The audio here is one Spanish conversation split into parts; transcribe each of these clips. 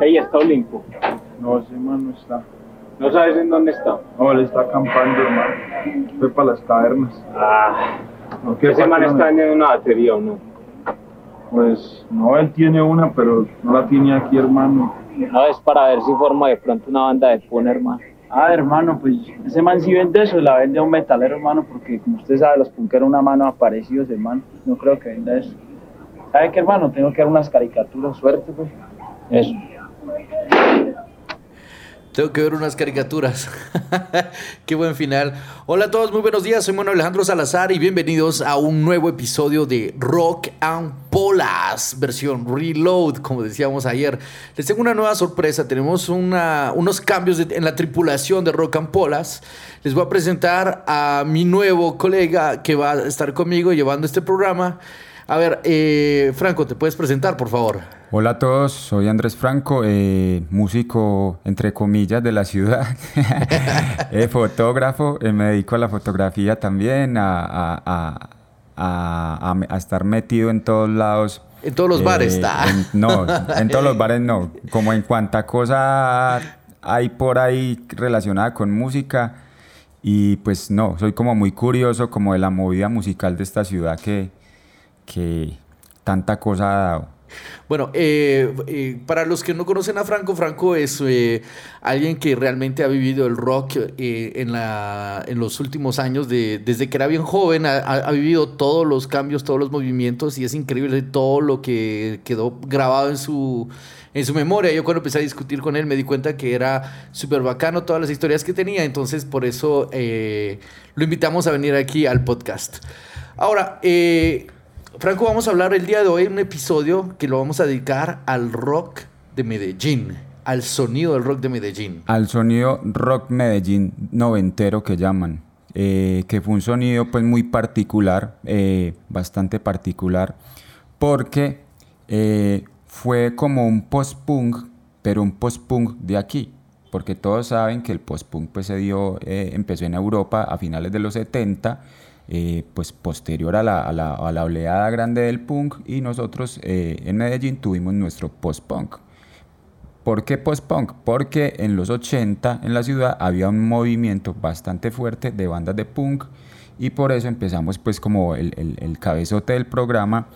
Ahí está Olimpo. No, ese man no está. ¿No sabes en dónde está? No, él está acampando, hermano. Fue para las cavernas. Ah, No, ¿qué ese man está en una batería o no. Pues no, él tiene una, pero no la tiene aquí, hermano. No, es para ver si forma de pronto una banda de pon, hermano. Ah, hermano, pues ese man sí vende eso, la vende a un metalero, hermano, porque como usted sabe, los punkeros una mano aparecidos, hermano. No creo que venda eso. ¿Sabe qué, hermano? Tengo que dar unas caricaturas, suerte, pues. Eso. Tengo que ver unas caricaturas. Qué buen final. Hola a todos, muy buenos días. Soy Manuel Alejandro Salazar y bienvenidos a un nuevo episodio de Rock and Polas, versión Reload, como decíamos ayer. Les tengo una nueva sorpresa. Tenemos unos cambios en la tripulación de Rock and Polas. Les voy a presentar a mi nuevo colega que va a estar conmigo llevando este programa. A ver, eh, Franco, ¿te puedes presentar, por favor? Hola a todos, soy Andrés Franco, eh, músico entre comillas de la ciudad, eh, fotógrafo, eh, me dedico a la fotografía también, a, a- a- a- a- a estar metido en todos lados. En todos los bares está. en- no, en todos los bares no, como en cuanta cosa hay por ahí relacionada con música y pues no, soy como muy curioso como de la movida musical de esta ciudad que, que tanta cosa ha dado. Bueno, eh, eh, para los que no conocen a Franco, Franco es eh, alguien que realmente ha vivido el rock en, la, en los últimos años, de, desde que era bien joven, ha, vivido todos los cambios, todos los movimientos y es increíble todo lo que quedó grabado en su, en su memoria. Yo cuando empecé a discutir con él me di cuenta que era súper bacano todas las historias que tenía, entonces por eso lo invitamos a venir aquí al podcast. Ahora, eh, Franco, vamos a hablar el día de hoy un episodio que lo vamos a dedicar al rock de Medellín, al sonido del rock de Medellín. al sonido rock Medellín noventero que llaman, eh, que fue un sonido pues muy particular, eh, bastante particular, porque eh, fue como un post-punk, pero un post-punk de aquí, porque todos saben que el post-punk pues se dio, eh, empezó en Europa a finales de los 70, eh, pues posterior a la, a la- a la oleada grande del punk y nosotros eh, en Medellín tuvimos nuestro post-punk. ¿Por qué post-punk? Porque en los 80 en la ciudad había un movimiento bastante fuerte de bandas de punk y por eso empezamos pues como el, el- el cabezote del programa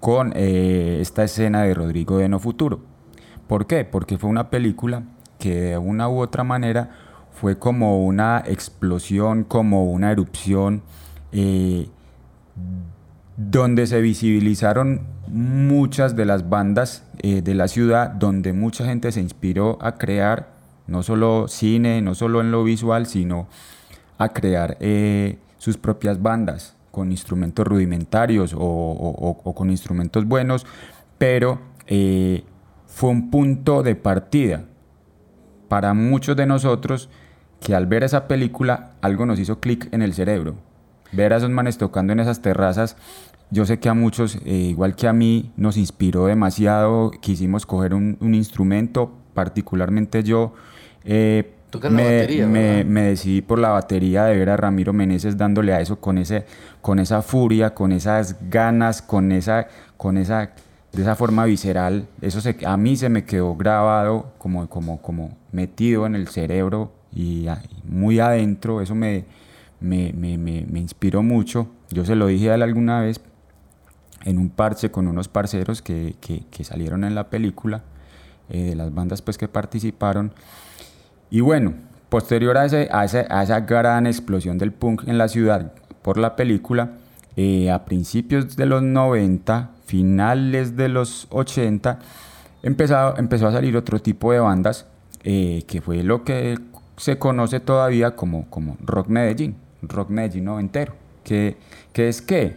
con eh, esta escena de Rodrigo de No Futuro. ¿Por qué? Porque fue una película que de una u otra manera fue como una explosión, como una erupción eh, donde se visibilizaron muchas de las bandas eh, de la ciudad, donde mucha gente se inspiró a crear no solo cine, no solo en lo visual, sino a crear eh, sus propias bandas con instrumentos rudimentarios o, con instrumentos buenos, pero fue un punto de partida para muchos de nosotros que al ver esa película algo nos hizo clic en el cerebro. Ver a esos manes tocando en esas terrazas, yo sé que a muchos, eh, igual que a mí, nos inspiró demasiado, quisimos coger un, un instrumento, particularmente yo. eh, Tocas la me, batería, me- me decidí por la batería de ver a Ramiro Meneses dándole a eso con, ese, con esa furia, con esas ganas, con esa, con esa, de esa forma visceral. Eso se, a mí se me quedó grabado como, como, como metido en el cerebro y muy adentro. Eso me, me, me, me, me inspiró mucho. Yo se lo dije a él alguna vez en un parche con unos parceros que, que- salieron en la película, eh, de las bandas pues que participaron. Y bueno, posterior a, ese- a ese- a esa gran explosión del punk en la ciudad por la película, eh, a principios de los 90, finales de los 80, empezó, empezó a salir otro tipo de bandas, eh, que fue lo que se conoce todavía como, como Rock Medellín, Rock Medellín noventero, que, que es que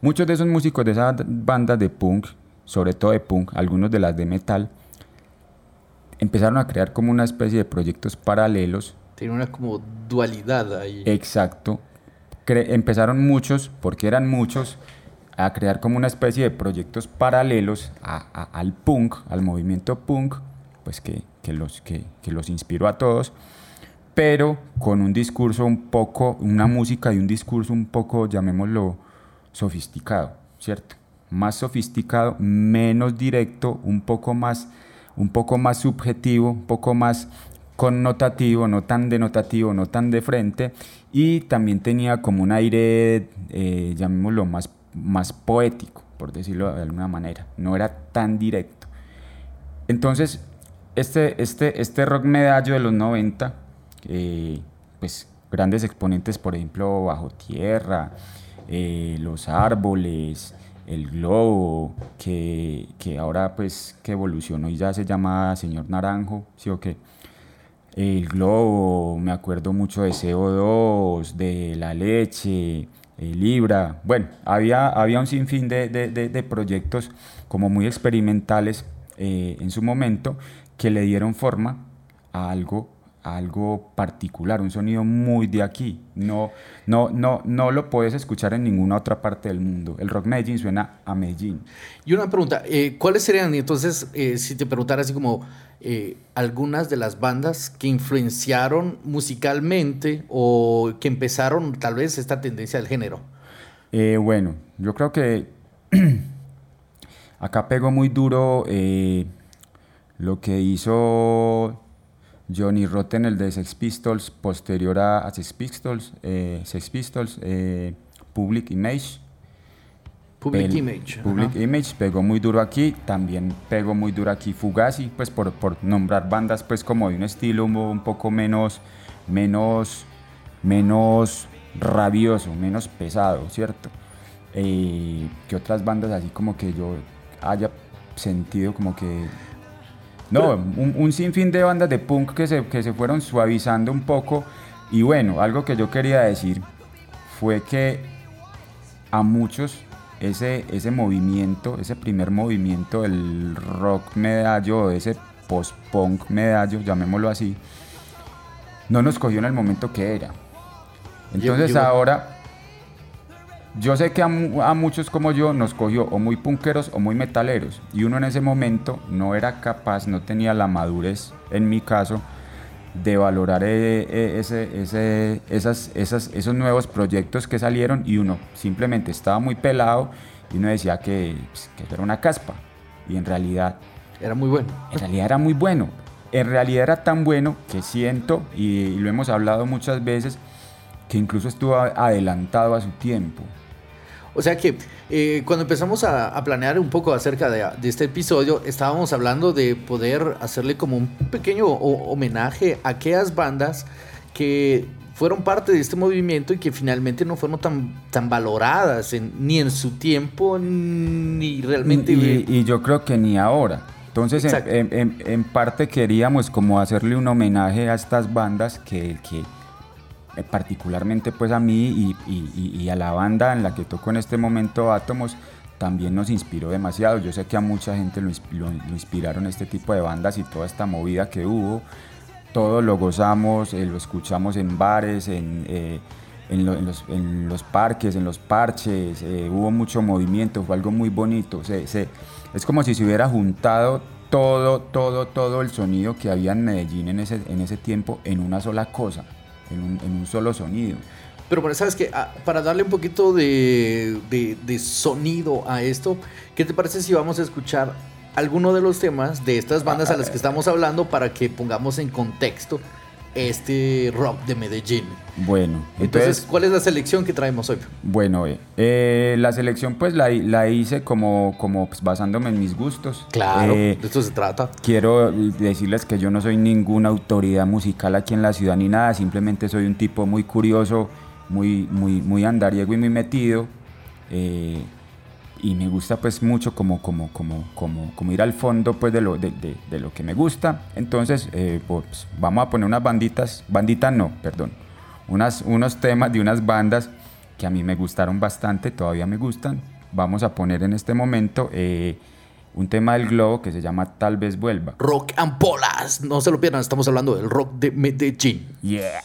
muchos de esos músicos de esas bandas de punk, sobre todo de punk, algunos de las de metal, empezaron a crear como una especie de proyectos paralelos. Tiene una como dualidad ahí. Exacto. Cre- empezaron muchos, porque eran muchos, a crear como una especie de proyectos paralelos a- a- al punk, al movimiento punk, pues que, que los, que, que los inspiró a todos, pero con un discurso un poco, una música y un discurso un poco, llamémoslo, sofisticado, ¿cierto? Más sofisticado, menos directo, un poco más, un poco más subjetivo, un poco más connotativo, no tan denotativo, no tan de frente, y también tenía como un aire, eh, llamémoslo, más, más poético, por decirlo de alguna manera, no era tan directo. Entonces, este, este, este rock medallo de los 90, eh, pues grandes exponentes, por ejemplo, Bajo Tierra, eh, Los Árboles, El Globo, que, que, ahora pues evolucionó y ya se llama Señor Naranjo, ¿sí o qué? El Globo, me acuerdo mucho de CO2, de La Leche, Libra, bueno, había, había un sinfín de, de, de, proyectos como muy experimentales eh, en su momento que le dieron forma a algo algo particular, un sonido muy de aquí. No, no, no, no lo puedes escuchar en ninguna otra parte del mundo. El rock Medellín suena a Medellín. Y una pregunta, eh, ¿cuáles serían entonces, eh, si te preguntara así como eh, algunas de las bandas que influenciaron musicalmente o que empezaron tal vez esta tendencia del género? bueno, yo creo que acá pegó muy duro lo que hizo Johnny Rotten, el de Sex Pistols, posterior a, Sex Pistols, eh, Sex Pistols eh, Public Image. Public Image. Public Image pegó muy duro aquí, también pegó muy duro aquí Fugazi, pues por, por nombrar bandas pues como de un estilo un, poco menos, menos, menos rabioso, menos pesado, ¿cierto? Eh, que otras bandas así como que yo haya sentido como que no, un, sinfín de bandas de punk que se, que se fueron suavizando un poco. Y bueno, algo que yo quería decir fue que a muchos ese, ese movimiento, ese primer movimiento del rock medallo, ese post-punk medallo, llamémoslo así, no nos cogió en el momento que era. Entonces ahora yo sé que a, muchos como yo nos cogió o muy punqueros o muy metaleros y uno en ese momento no era capaz, no tenía la madurez, en mi caso, de valorar eh, eh, ese, esas, esas, esos nuevos proyectos que salieron y uno simplemente estaba muy pelado y uno decía que, pues, que era una caspa y en realidad... Era muy bueno. En realidad era muy bueno. En realidad era tan bueno que siento, y lo hemos hablado muchas veces, que incluso estuvo adelantado a su tiempo. O sea que eh, cuando empezamos a, planear un poco acerca de, este episodio, estábamos hablando de poder hacerle como un pequeño homenaje a aquellas bandas que fueron parte de este movimiento y que finalmente no fueron tan, tan valoradas ni en su tiempo ni realmente... Y, yo creo que ni ahora. Entonces, en, parte queríamos como hacerle un homenaje a estas bandas que, que particularmente pues a mí y, a la banda en la que toco en este momento Átomos, también nos inspiró demasiado. Yo sé que a mucha gente lo, inspiraron este tipo de bandas y toda esta movida que hubo. Todo lo gozamos, eh, lo escuchamos en bares, en, eh, en, los, parques, en los parches. hubo mucho movimiento, fue algo muy bonito. es como si se hubiera juntado todo, todo, todo el sonido que había en Medellín en ese tiempo en una sola cosa en un, solo sonido. Pero bueno, sabes que ah, para darle un poquito de, de, sonido a esto, ¿qué te parece si vamos a escuchar alguno de los temas de estas bandas a las que estamos hablando para que pongamos en contexto este rock de Medellín. Bueno, entonces, ¿cuál es la selección que traemos hoy? Bueno, eh, eh, la selección pues la, la hice como, como pues, basándome en mis gustos. Claro, eh, de esto se trata. Quiero decirles que yo no soy ninguna autoridad musical aquí en la ciudad ni nada, simplemente soy un tipo muy curioso, muy, muy, muy andariego y muy metido y me gusta pues mucho como, como, como, como, como ir al fondo pues de lo, de, de, lo que me gusta. Entonces eh, pues, vamos a poner unas banditas, banditas no, perdón, unas, unos temas de unas bandas que a mí me gustaron bastante, todavía me gustan. Vamos a poner en este momento eh, un tema del globo que se llama Tal vez vuelva. Rock and Polas, no se lo pierdan, estamos hablando del rock de Medellín. Yeah.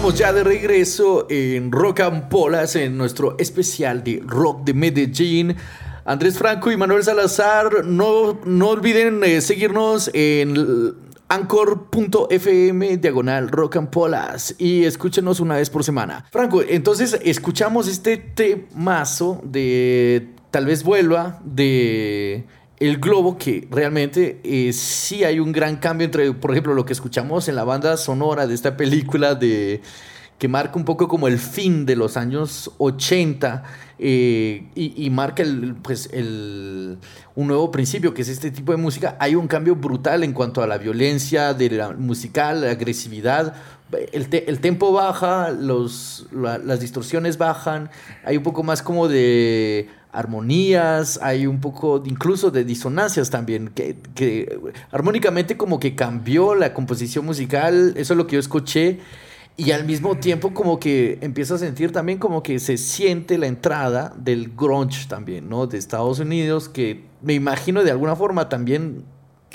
Estamos ya de regreso en Rock and Polas, en nuestro especial de Rock de Medellín. Andrés Franco y Manuel Salazar, no, no olviden eh, seguirnos en anchor.fm diagonal rock and polas y escúchenos una vez por semana. Franco, entonces escuchamos este temazo de Tal vez vuelva de el globo que realmente eh, sí hay un gran cambio entre, por ejemplo, lo que escuchamos en la banda sonora de esta película de que marca un poco como el fin de los años 80 eh, y, marca el, pues el, un nuevo principio, que es este tipo de música. Hay un cambio brutal en cuanto a la violencia de musical, la agresividad. El, el tempo baja, los, las distorsiones bajan, hay un poco más como de armonías, hay un poco incluso de disonancias también, que, que, armónicamente como que cambió la composición musical, eso es lo que yo escuché, y al mismo tiempo como que empiezo a sentir también como que se siente la entrada del grunge también, ¿no? De Estados Unidos, que me imagino de alguna forma también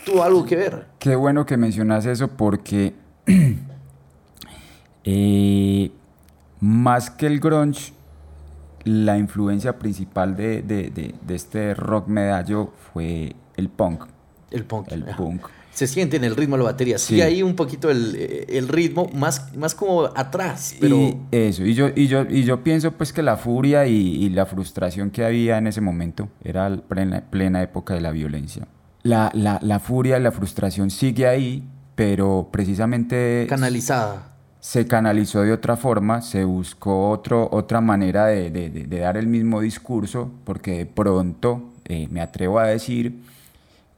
tuvo algo que ver. Qué bueno que mencionas eso porque eh, más que el grunge, la influencia principal de, de, de, este rock medallo fue el punk. El punk. El punk. Se siente en el ritmo de la batería. Sí, hay un poquito el, el, ritmo, más, más como atrás. Pero... Y eso, y yo, y, yo, y yo pienso pues que la furia y, y la frustración que había en ese momento era plena, plena época de la violencia. La, la, la furia y la frustración sigue ahí, pero precisamente... Canalizada se canalizó de otra forma, se buscó otro, otra manera de, de, de, dar el mismo discurso, porque de pronto eh, me atrevo a decir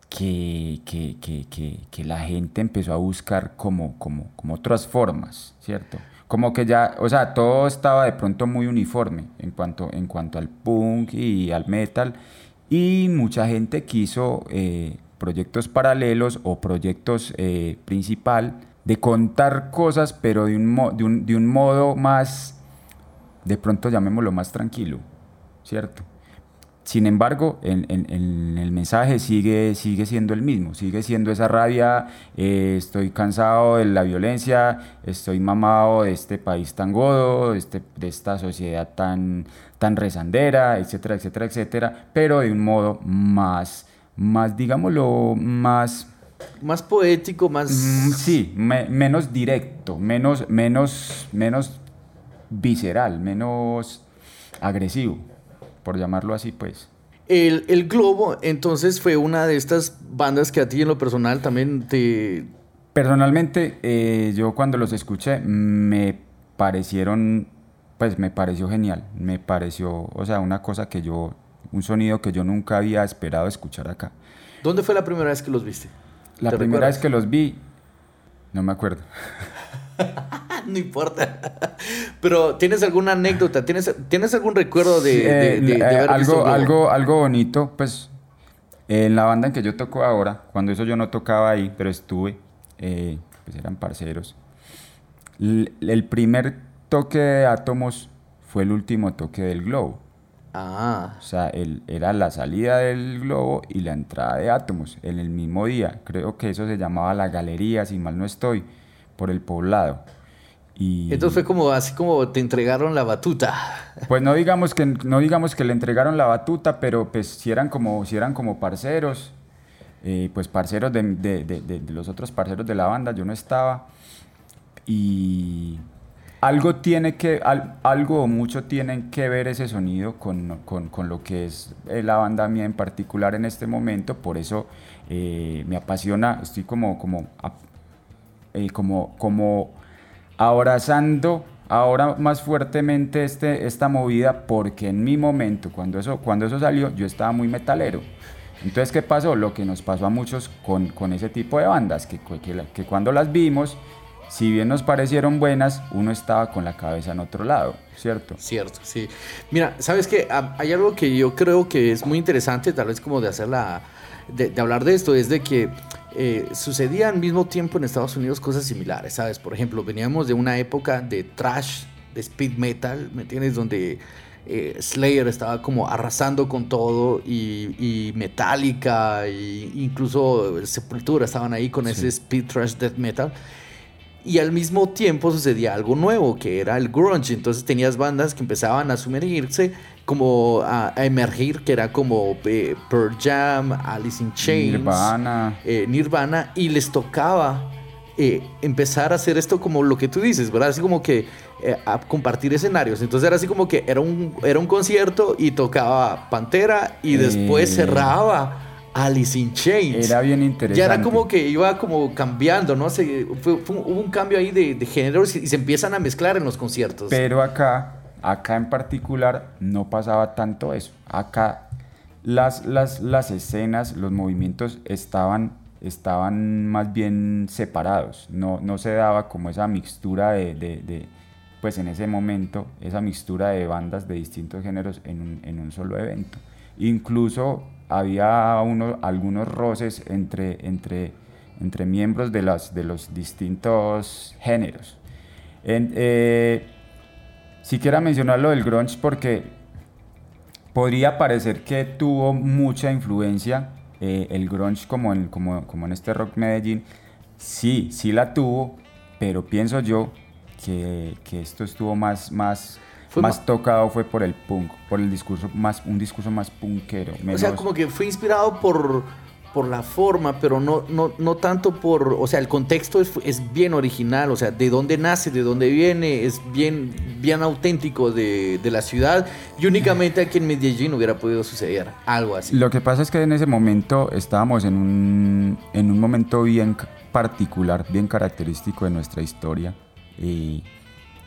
que, que, que, que, la gente empezó a buscar como, como, como otras formas, ¿cierto? Como que ya, o sea, todo estaba de pronto muy uniforme en cuanto, en cuanto al punk y al metal, y mucha gente quiso eh, proyectos paralelos o proyectos eh, principal de contar cosas, pero de un, de un, de un modo más, de pronto llamémoslo más tranquilo, ¿cierto? Sin embargo, en, el mensaje sigue, sigue siendo el mismo, sigue siendo esa rabia, eh, estoy cansado de la violencia, estoy mamado de este país tan godo, de, este, de esta sociedad tan, tan rezandera, etcétera, etcétera, etcétera, pero de un modo más, más digámoslo, más más poético, más... Mm, sí, menos directo, menos, menos, menos visceral, menos agresivo, por llamarlo así, pues. El, el, Globo, entonces, fue una de estas bandas que a ti en lo personal también te... Personalmente, eh, yo cuando los escuché me parecieron, pues me pareció genial, me pareció, o sea, una cosa que yo, un sonido que yo nunca había esperado escuchar acá. ¿Dónde fue la primera vez que los viste? La primera vez que los vi, no me acuerdo. no importa. Pero ¿tienes alguna anécdota? ¿Tienes, ¿tienes algún recuerdo de, de, eh, algo, algo, algo bonito? Pues en la banda en que yo toco ahora, cuando eso yo no tocaba ahí, pero estuve, eh, pues eran parceros. el primer toque de átomos fue el último toque del globo. Ah. O sea, el, era la salida del globo y la entrada de átomos en el mismo día. Creo que eso se llamaba la galería, si mal no estoy, por el poblado. Y... Entonces fue como así como te entregaron la batuta. Pues no digamos que no digamos que le entregaron la batuta, pero pues si eran como si eran como parceros, eh, pues parceros de, de, de, de, los otros parceros de la banda, yo no estaba y algo tiene que, algo o mucho tienen que ver ese sonido con, con, con, lo que es eh, la banda mía en particular en este momento, por eso eh, me apasiona, estoy como, como, eh, como, como abrazando ahora más fuertemente este, esta movida porque en mi momento, cuando eso, cuando eso salió, yo estaba muy metalero. Entonces, ¿qué pasó? Lo que nos pasó a muchos con, con ese tipo de bandas, que, que, que cuando las vimos, si bien nos parecieron buenas, uno estaba con la cabeza en otro lado, ¿cierto? Cierto, sí. Mira, ¿sabes qué? Hay algo que yo creo que es muy interesante, tal vez como de hacer de, hablar de esto, es de que eh, sucedía al mismo tiempo en Estados Unidos cosas similares, ¿sabes? Por ejemplo, veníamos de una época de trash, de speed metal, ¿me entiendes? Donde eh, Slayer estaba como arrasando con todo y, y Metallica e incluso Sepultura estaban ahí con ese speed trash death metal. Y al mismo tiempo sucedía algo nuevo, que era el grunge. Entonces tenías bandas que empezaban a sumergirse, como a, a emergir, que era como eh, Pearl Jam, Alice in Chains, Nirvana. eh, Nirvana, y les tocaba eh, empezar a hacer esto como lo que tú dices, ¿verdad? Así como que eh, a compartir escenarios. Entonces era así como que era un, era un concierto y tocaba Pantera y después cerraba Alice in Chains. Era bien interesante. Ya era como que iba como cambiando, ¿no? Se, fue- fue- hubo un cambio ahí de, de géneros y, se empiezan a mezclar en los conciertos. Pero acá, acá en particular, no pasaba tanto eso. Acá las, las, las escenas, los movimientos estaban, estaban más bien separados. No, no se daba como esa mixtura de, de- de, pues en ese momento, esa mixtura de bandas de distintos géneros en un, en un solo evento. Incluso había uno, algunos roces entre, entre, entre miembros de, las, de los distintos géneros. En, eh, mencionar lo del grunge porque podría parecer que tuvo mucha influencia eh, el grunge como en, como, como en este rock Medellín. Sí, sí la tuvo, pero pienso yo que, que esto estuvo más, más, Fue más tocado fue por el punk, por el discurso más, un discurso más punkero. o sea, menos- como que fue inspirado por, por la forma, pero no, no, no tanto por, o sea, el contexto es, es bien original, o sea, de dónde nace, de dónde viene, es bien, bien auténtico de, de la ciudad y únicamente aquí en Medellín hubiera podido suceder algo así. Lo que pasa es que en ese momento estábamos en un, en un momento bien particular, bien característico de nuestra historia. Y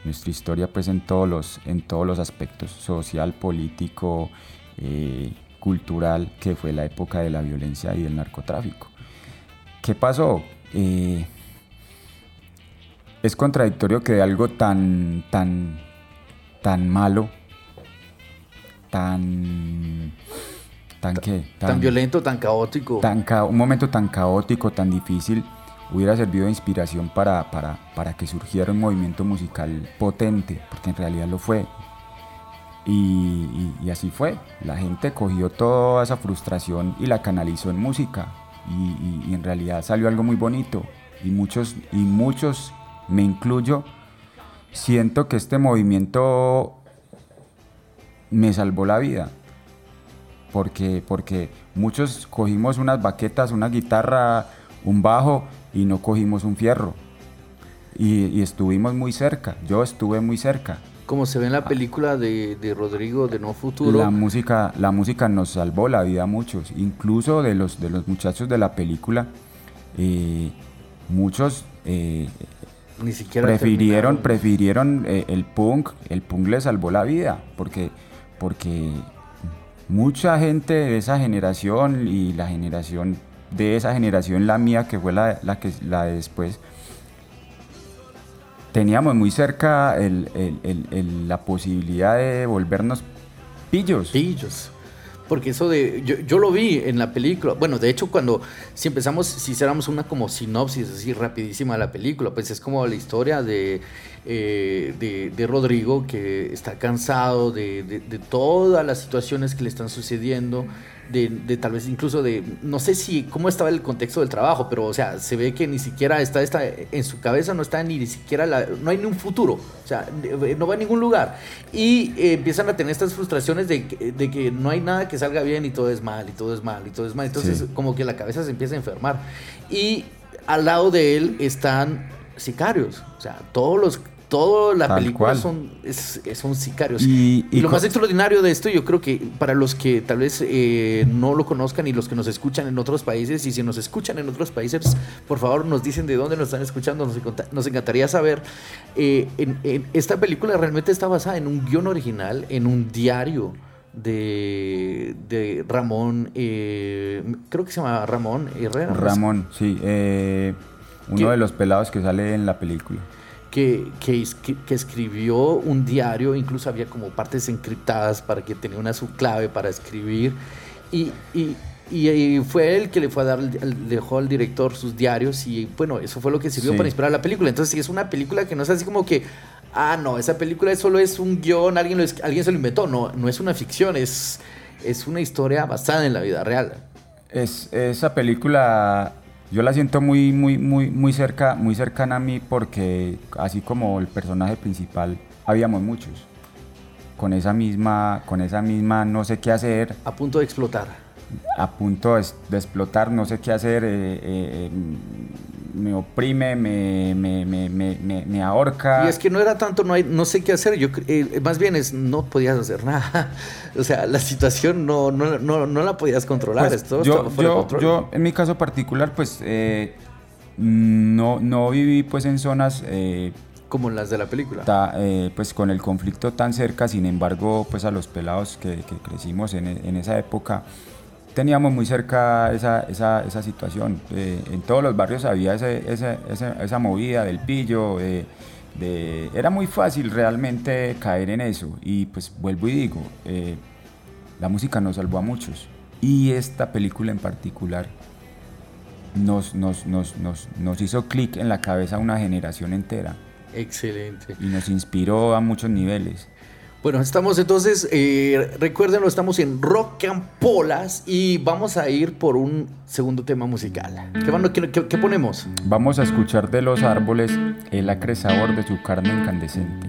nuestra historia pues en todos los, en todos los aspectos, social, político, eh, cultural, que fue la época de la violencia y del narcotráfico. ¿Qué pasó? Eh, es contradictorio que de algo tan, tan, tan malo, tan... ¿Tan qué? Tan, violento, tan caótico. tan ca- un momento tan caótico, tan difícil, hubiera servido de inspiración para, para, para que surgiera un movimiento musical potente, porque en realidad lo fue. Y, así fue. La gente cogió toda esa frustración y la canalizó en música. Y, y- y en realidad salió algo muy bonito. Y muchos, y muchos, me incluyo, siento que este movimiento me salvó la vida porque, porque muchos cogimos unas baquetas, una guitarra, un bajo y no cogimos un fierro. Y, y estuvimos muy cerca, yo estuve muy cerca. Como se ve en la película de, de Rodrigo de No Futuro. La música, la música nos salvó la vida a muchos, incluso de los, de los muchachos de la película. eh, muchos eh, ni siquiera prefirieron, terminaron. prefirieron eh, el punk, el punk les salvó la vida, porque, porque mucha gente de esa generación y la generación de esa generación, la mía, que fue la, la que, la de después, teníamos muy cerca el- el- el- la posibilidad de volvernos pillos. Pillos. Porque eso de. Yo, yo lo vi en la película. Bueno, de hecho, cuando. Si empezamos, si hiciéramos una como sinopsis así rapidísima de la película, pues es como la historia de. eh, de, de Rodrigo que está cansado de, de- de todas las situaciones que le están sucediendo. De, de tal vez incluso de. No sé si. cómo estaba el contexto del trabajo, pero o sea, se ve que ni siquiera está. está en su cabeza no está ni, siquiera. la- no hay ni un futuro. O sea, no va a ningún lugar. Y eh, empiezan a tener estas frustraciones de, que- de que no hay nada que salga bien y todo es mal, y todo es mal, y todo es mal. Entonces, Sí. como que la cabeza se empieza a enfermar. Y al lado de él están sicarios. O sea, todos los. Toda la Tal película cual. son, es- son sicarios. Y- Y, y lo más extraordinario de esto, yo creo que para los que tal vez eh, no lo conozcan y los que nos escuchan en otros países, y si nos escuchan en otros países, por favor nos dicen de dónde nos están escuchando, nos, encanta- nos encantaría saber. Eh, en- en- esta película realmente está basada en un guion original, en un diario de, de Ramón, eh, creo que se llama Ramón Herrera. Ramón, sí, eh, uno ¿Qué? de los pelados que sale en la película. Que, que, es- que- que escribió un diario, incluso había como partes encriptadas para que tenía una subclave para escribir. Y, y, y, fue él que le fue a dar, dejó al director sus diarios y bueno, eso fue lo que sirvió Sí. para inspirar la película. Entonces, sí, es una película que no es así como que, ah, no, esa película solo es un guion, alguien, lo alguien se lo inventó. No, no es una ficción, es, es una historia basada en la vida real. Es, esa película yo la siento muy, muy, muy, muy cerca, muy cercana a mí porque así como el personaje principal, habíamos muchos. Con esa misma, con esa misma no sé qué hacer, A punto de explotar. a punto de, de explotar, no sé qué hacer, eh, eh, eh, me oprime, me, me, me, me, me- ahorca. Y es que no era tanto, no, hay, no sé qué hacer, yo eh, más bien es, no podías hacer nada. O sea, la situación no, no, no, no la podías controlar, Pues, esto yo, yo, control. yo, en mi caso particular, pues eh, no, no viví pues en zonas eh, Como en las de la película. ta- eh, pues con el conflicto tan cerca, sin embargo, pues a los pelados que, que crecimos en, en esa época, teníamos muy cerca esa, esa, esa situación. Eh, en todos los barrios había ese- ese- ese- esa movida del pillo, de- era muy fácil realmente caer en eso. Y pues vuelvo y digo, eh, la música nos salvó a muchos. Y esta película en particular nos, nos, nos, nos, nos hizo clic en la cabeza a una generación entera Excelente. y nos inspiró a muchos niveles. Bueno, estamos entonces, eh, recuérdenlo, estamos en Rock and Polas y vamos a ir por un segundo tema musical. ¿Qué, van- qué- qué- qué ponemos? Vamos a escuchar de los árboles el acre sabor de su carne incandescente.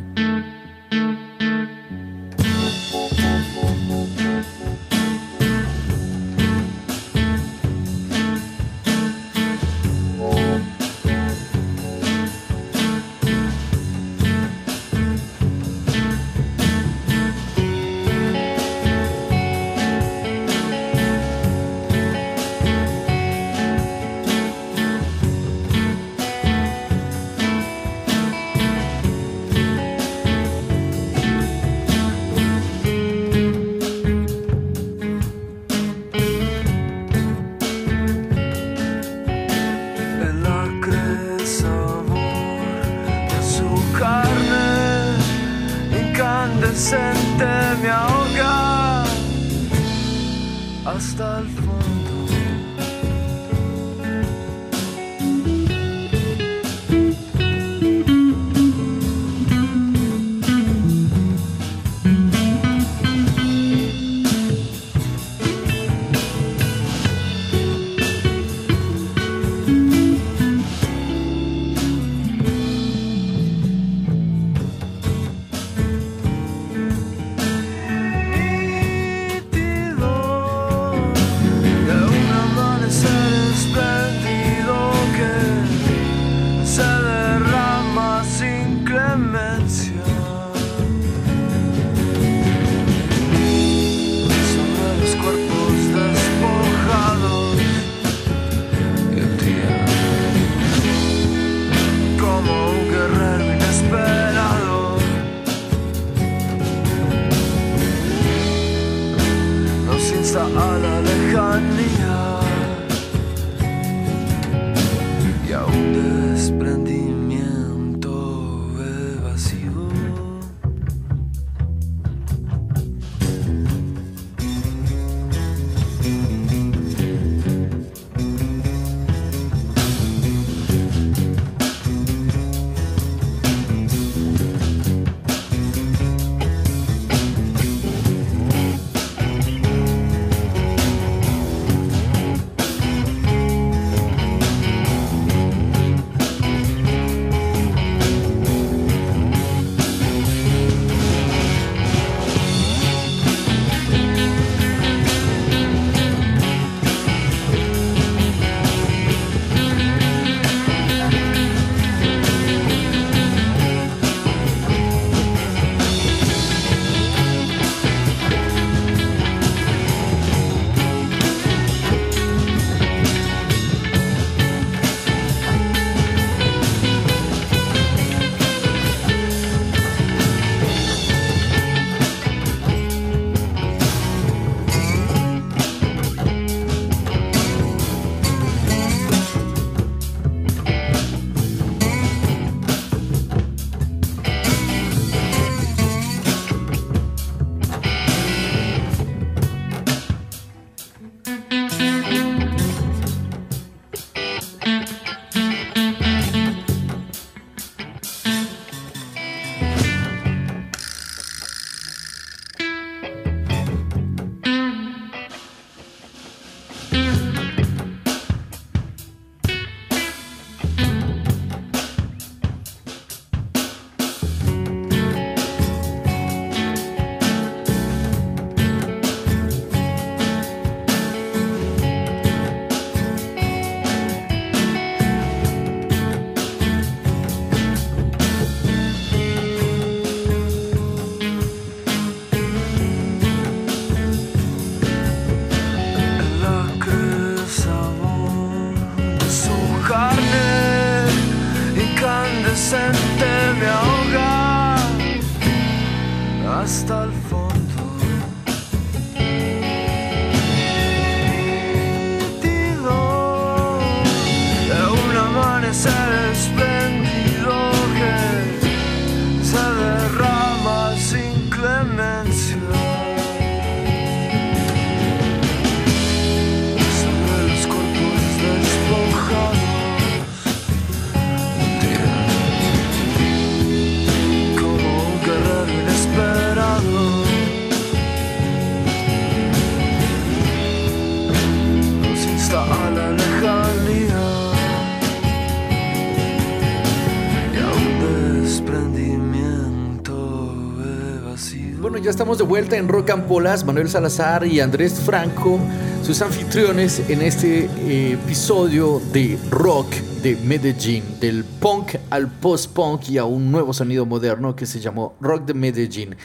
Estamos de vuelta en Rock and Polas. Manuel Salazar y Andrés Franco, sus anfitriones en este eh, episodio de Rock de Medellín, del punk al post-punk y a un nuevo sonido moderno que se llamó Rock de Medellín.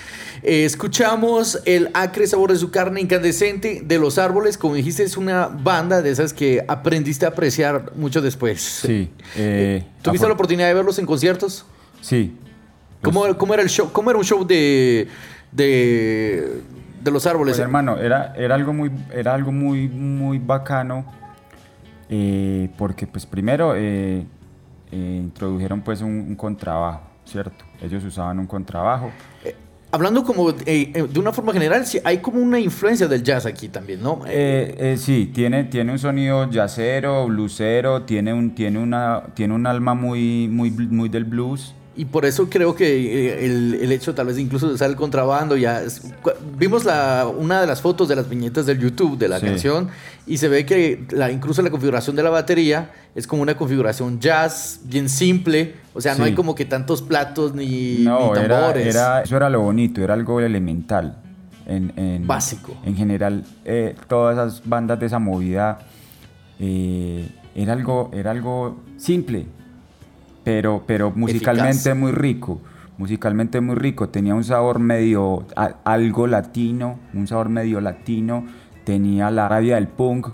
Eh, escuchamos el acre sabor de su carne incandescente de los árboles. Como dijiste, es una banda de esas que aprendiste a apreciar mucho después. Sí. eh, ¿Tuviste la oportunidad de verlos en conciertos? Sí. ¿Cómo, cómo era el show? ¿Cómo era un show de, de, de los árboles? Pues hermano, era, era algo muy, era algo muy, muy bacano. eh, porque pues primero eh, eh, introdujeron pues un, un contrabajo, ¿cierto? Ellos usaban un contrabajo. Hablando como de una forma general, sí, hay como una influencia del jazz aquí también, ¿no? Eh, eh, sí, tiene, tiene un sonido jazzero, bluesero, tiene un, tiene una, tiene un alma muy, muy, muy del blues. Y por eso creo que eh, el, el hecho tal vez incluso de usar el contrabando ya... es- vimos la, una de las fotos de las viñetas del YouTube de la Sí. canción y se ve que la, incluso la configuración de la batería es como una configuración jazz bien simple. O sea, no hay como que tantos platos ni, No, ni era, tambores. era, eso era lo bonito, era algo elemental. En, en- Básico. En general, eh, todas esas bandas de esa movida eh, era, algo, era algo simple, pero, pero musicalmente Eficaz. muy rico. Musicalmente muy rico, tenía un sabor medio, a- algo latino, un sabor medio latino, tenía la rabia del punk,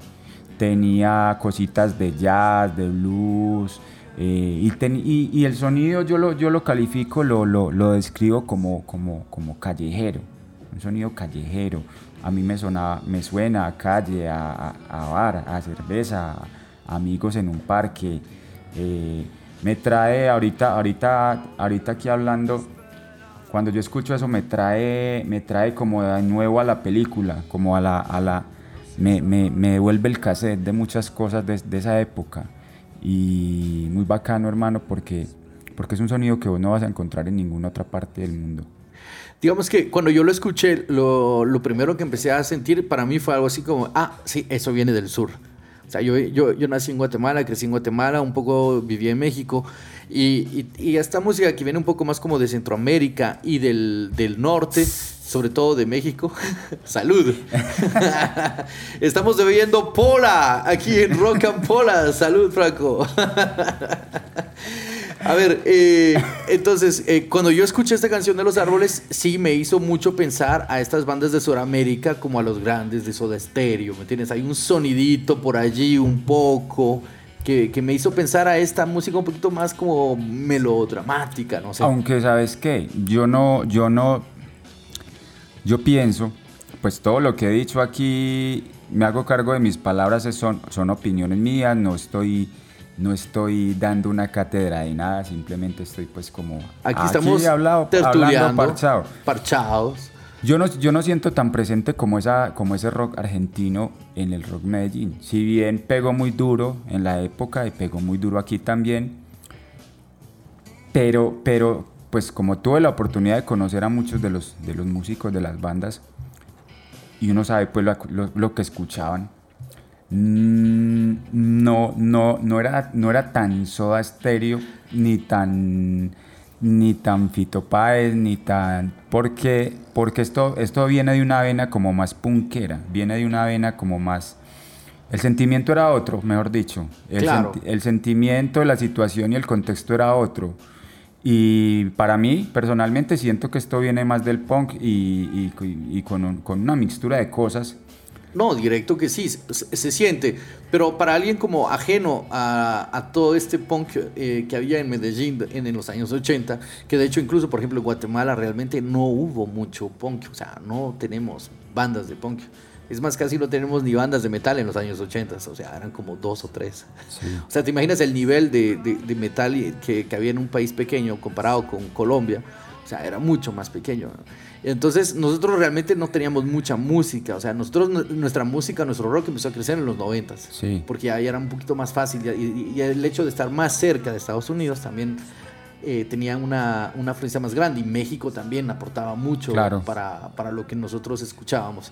tenía cositas de jazz, de blues, eh, y, ten- y- y el sonido yo lo, yo lo califico, lo, lo, lo describo como, como, como callejero, un sonido callejero. A mí me, sonaba, me suena a calle, a, a- a bar, a cerveza, a amigos en un parque. eh, me trae ahorita, ahorita, ahorita aquí hablando, cuando yo escucho eso me trae, me trae como de nuevo a la película, como a la, a la me, me, me devuelve el cassette de muchas cosas de, esa época. Y muy bacano, hermano, porque, porque es un sonido que vos no vas a encontrar en ninguna otra parte del mundo. Digamos que cuando yo lo escuché, lo, lo primero que empecé a sentir para mí fue algo así como, ah, sí, eso viene del sur. O sea, yo, yo, yo nací en Guatemala, crecí en Guatemala, un poco viví en México, y, y, y esta música que viene un poco más como de Centroamérica y del, del norte, sobre todo de México. Salud. Estamos bebiendo Pola aquí en Rock and Pola. Salud, Franco. A ver, eh, entonces, eh, cuando yo escuché esta canción de los árboles, sí me hizo mucho pensar a estas bandas de Sudamérica como a los grandes de Soda Stereo, ¿me entiendes? Hay un sonidito por allí un poco que, que me hizo pensar a esta música un poquito más como melodramática, no sé. Aunque, ¿sabes qué? Yo no, yo no, yo pienso, pues todo lo que he dicho aquí, me hago cargo de mis palabras, son, son opiniones mías, no estoy, no estoy dando una cátedra de nada, simplemente estoy pues como Aquí estamos hablado, hablando parchado. parchados. Yo no, yo no siento tan presente como, esa, como ese rock argentino en el rock Medellín. Si bien pegó muy duro en la época y pegó muy duro aquí también, pero, pero pues como tuve la oportunidad de conocer a muchos de los, de los músicos de las bandas y uno sabe pues lo, lo- lo que escuchaban, no, no, no, era, no era tan Soda Stereo ni tan ni tan Fito Páez, ni tan... Porque, porque esto, esto viene de una vena como más punkera, viene de una vena como más... El sentimiento era otro, mejor dicho. El, Claro. senti- el sentimiento, la situación y el contexto era otro. Y para mí, personalmente, siento que esto viene más del punk y, y- y con, un- con una mixtura de cosas. No, directo que sí, se, se siente. Pero para alguien como ajeno a, a todo este punk eh, que había en Medellín en, en los años 80, que de hecho incluso, por ejemplo, en Guatemala realmente no hubo mucho punk, o sea, no tenemos bandas de punk. Es más, casi no tenemos ni bandas de metal en los años 80, o sea, eran como dos o tres. O sea, ¿te imaginas el nivel de, de- de metal que, que había en un país pequeño comparado con Colombia? Sea, era mucho más pequeño. ¿no? Entonces, nosotros realmente no teníamos mucha música. O sea, nosotros, nu- nuestra música, nuestro rock empezó a crecer en los noventas. Sí. Porque ahí era un poquito más fácil. Y, el hecho de estar más cerca de Estados Unidos también eh, tenía una, una influencia más grande. Y México también aportaba mucho Claro. para, para lo que nosotros escuchábamos.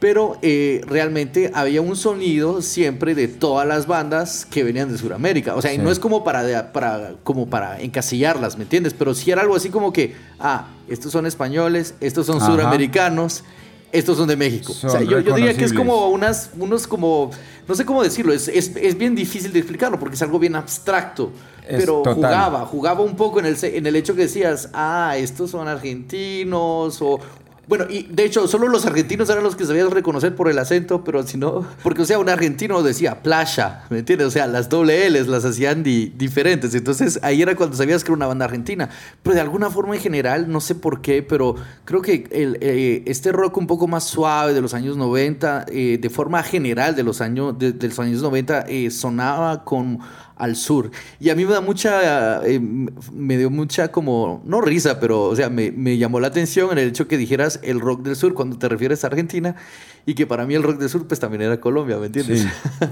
Pero eh, realmente había un sonido siempre de todas las bandas que venían de Sudamérica. O sea, y no es como para, de- para, como para encasillarlas, ¿me entiendes? Pero sí era algo así como que, ah, estos son españoles, estos son Ajá. suramericanos, estos son de México. Son o sea, yo, yo diría que es como unas, unos como, no sé cómo decirlo, es, es, es bien difícil de explicarlo porque es algo bien abstracto. Es pero total. jugaba, jugaba un poco en el, en el hecho que decías, ah, estos son argentinos o... Bueno, y de hecho, solo los argentinos eran los que sabías reconocer por el acento, pero si no, porque o sea, un argentino decía playa, ¿me entiendes? O sea, las doble L's las hacían di- diferentes. Entonces ahí era cuando sabías que era una banda argentina. Pero de alguna forma en general, no sé por qué, pero creo que el, eh, este rock un poco más suave de los años 90, eh, de forma general de los años, de, de los años 90, eh, sonaba con al sur. Y a mí me da mucha, eh, me dio mucha como, no risa, pero, o sea, me, me llamó la atención en el hecho que dijeras el rock del sur cuando te refieres a Argentina y que para mí el rock del sur pues también era Colombia, ¿me entiendes? Sí,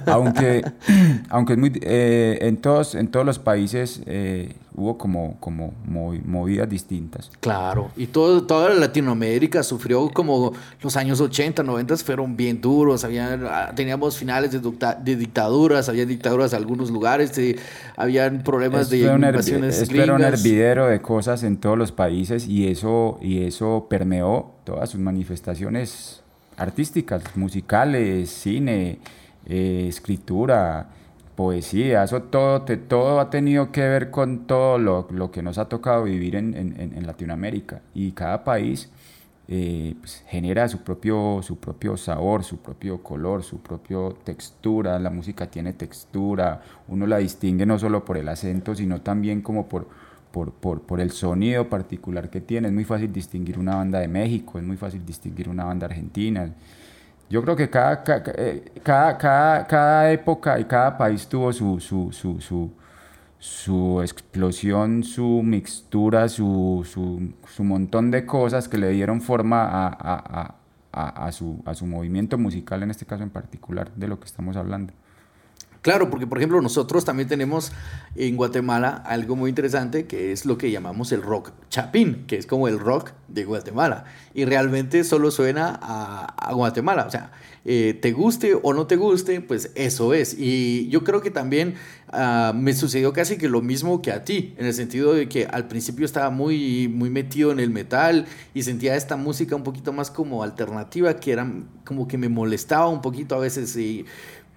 aunque, aunque es muy, eh, en, todos, en todos los países eh, hubo como, como movi- movidas distintas. Claro, y todo, toda Latinoamérica sufrió como los años 80, 90 fueron bien duros, había, teníamos finales de, de dictaduras, había dictaduras en algunos lugares, eh, habían problemas de Esto hervi- invasiones esto era un hervidero de cosas en todos los países y eso, y eso permeó todas sus manifestaciones artísticas, musicales, cine, eh, escritura, poesía, eso todo, te- todo ha tenido que ver con todo lo, lo que nos ha tocado vivir en, en- en- Latinoamérica. Y cada país eh, pues, genera su propio, su propio sabor, su propio color, su propia textura, la música tiene textura, uno la distingue no solo por el acento, sino también como por, por, por, por el sonido particular que tiene. Es muy fácil distinguir una banda de México, es muy fácil distinguir una banda argentina. Yo creo que cada, ca- ca- eh, cada, cada, cada época y cada país tuvo su, su, su, su, su explosión, su mixtura, su, su, su montón de cosas que le dieron forma a- a- a- a su, a su movimiento musical, en este caso en particular, de lo que estamos hablando. Claro, porque por ejemplo nosotros también tenemos en Guatemala algo muy interesante que es lo que llamamos el rock chapín, que es como el rock de Guatemala. Y realmente solo suena a, Guatemala. O sea, eh, te guste o no te guste, pues eso es. Y yo creo que también ah, me sucedió casi que lo mismo que a ti, en el sentido de que al principio estaba muy, muy metido en el metal y sentía esta música un poquito más como alternativa, que era como que me molestaba un poquito a veces. Y,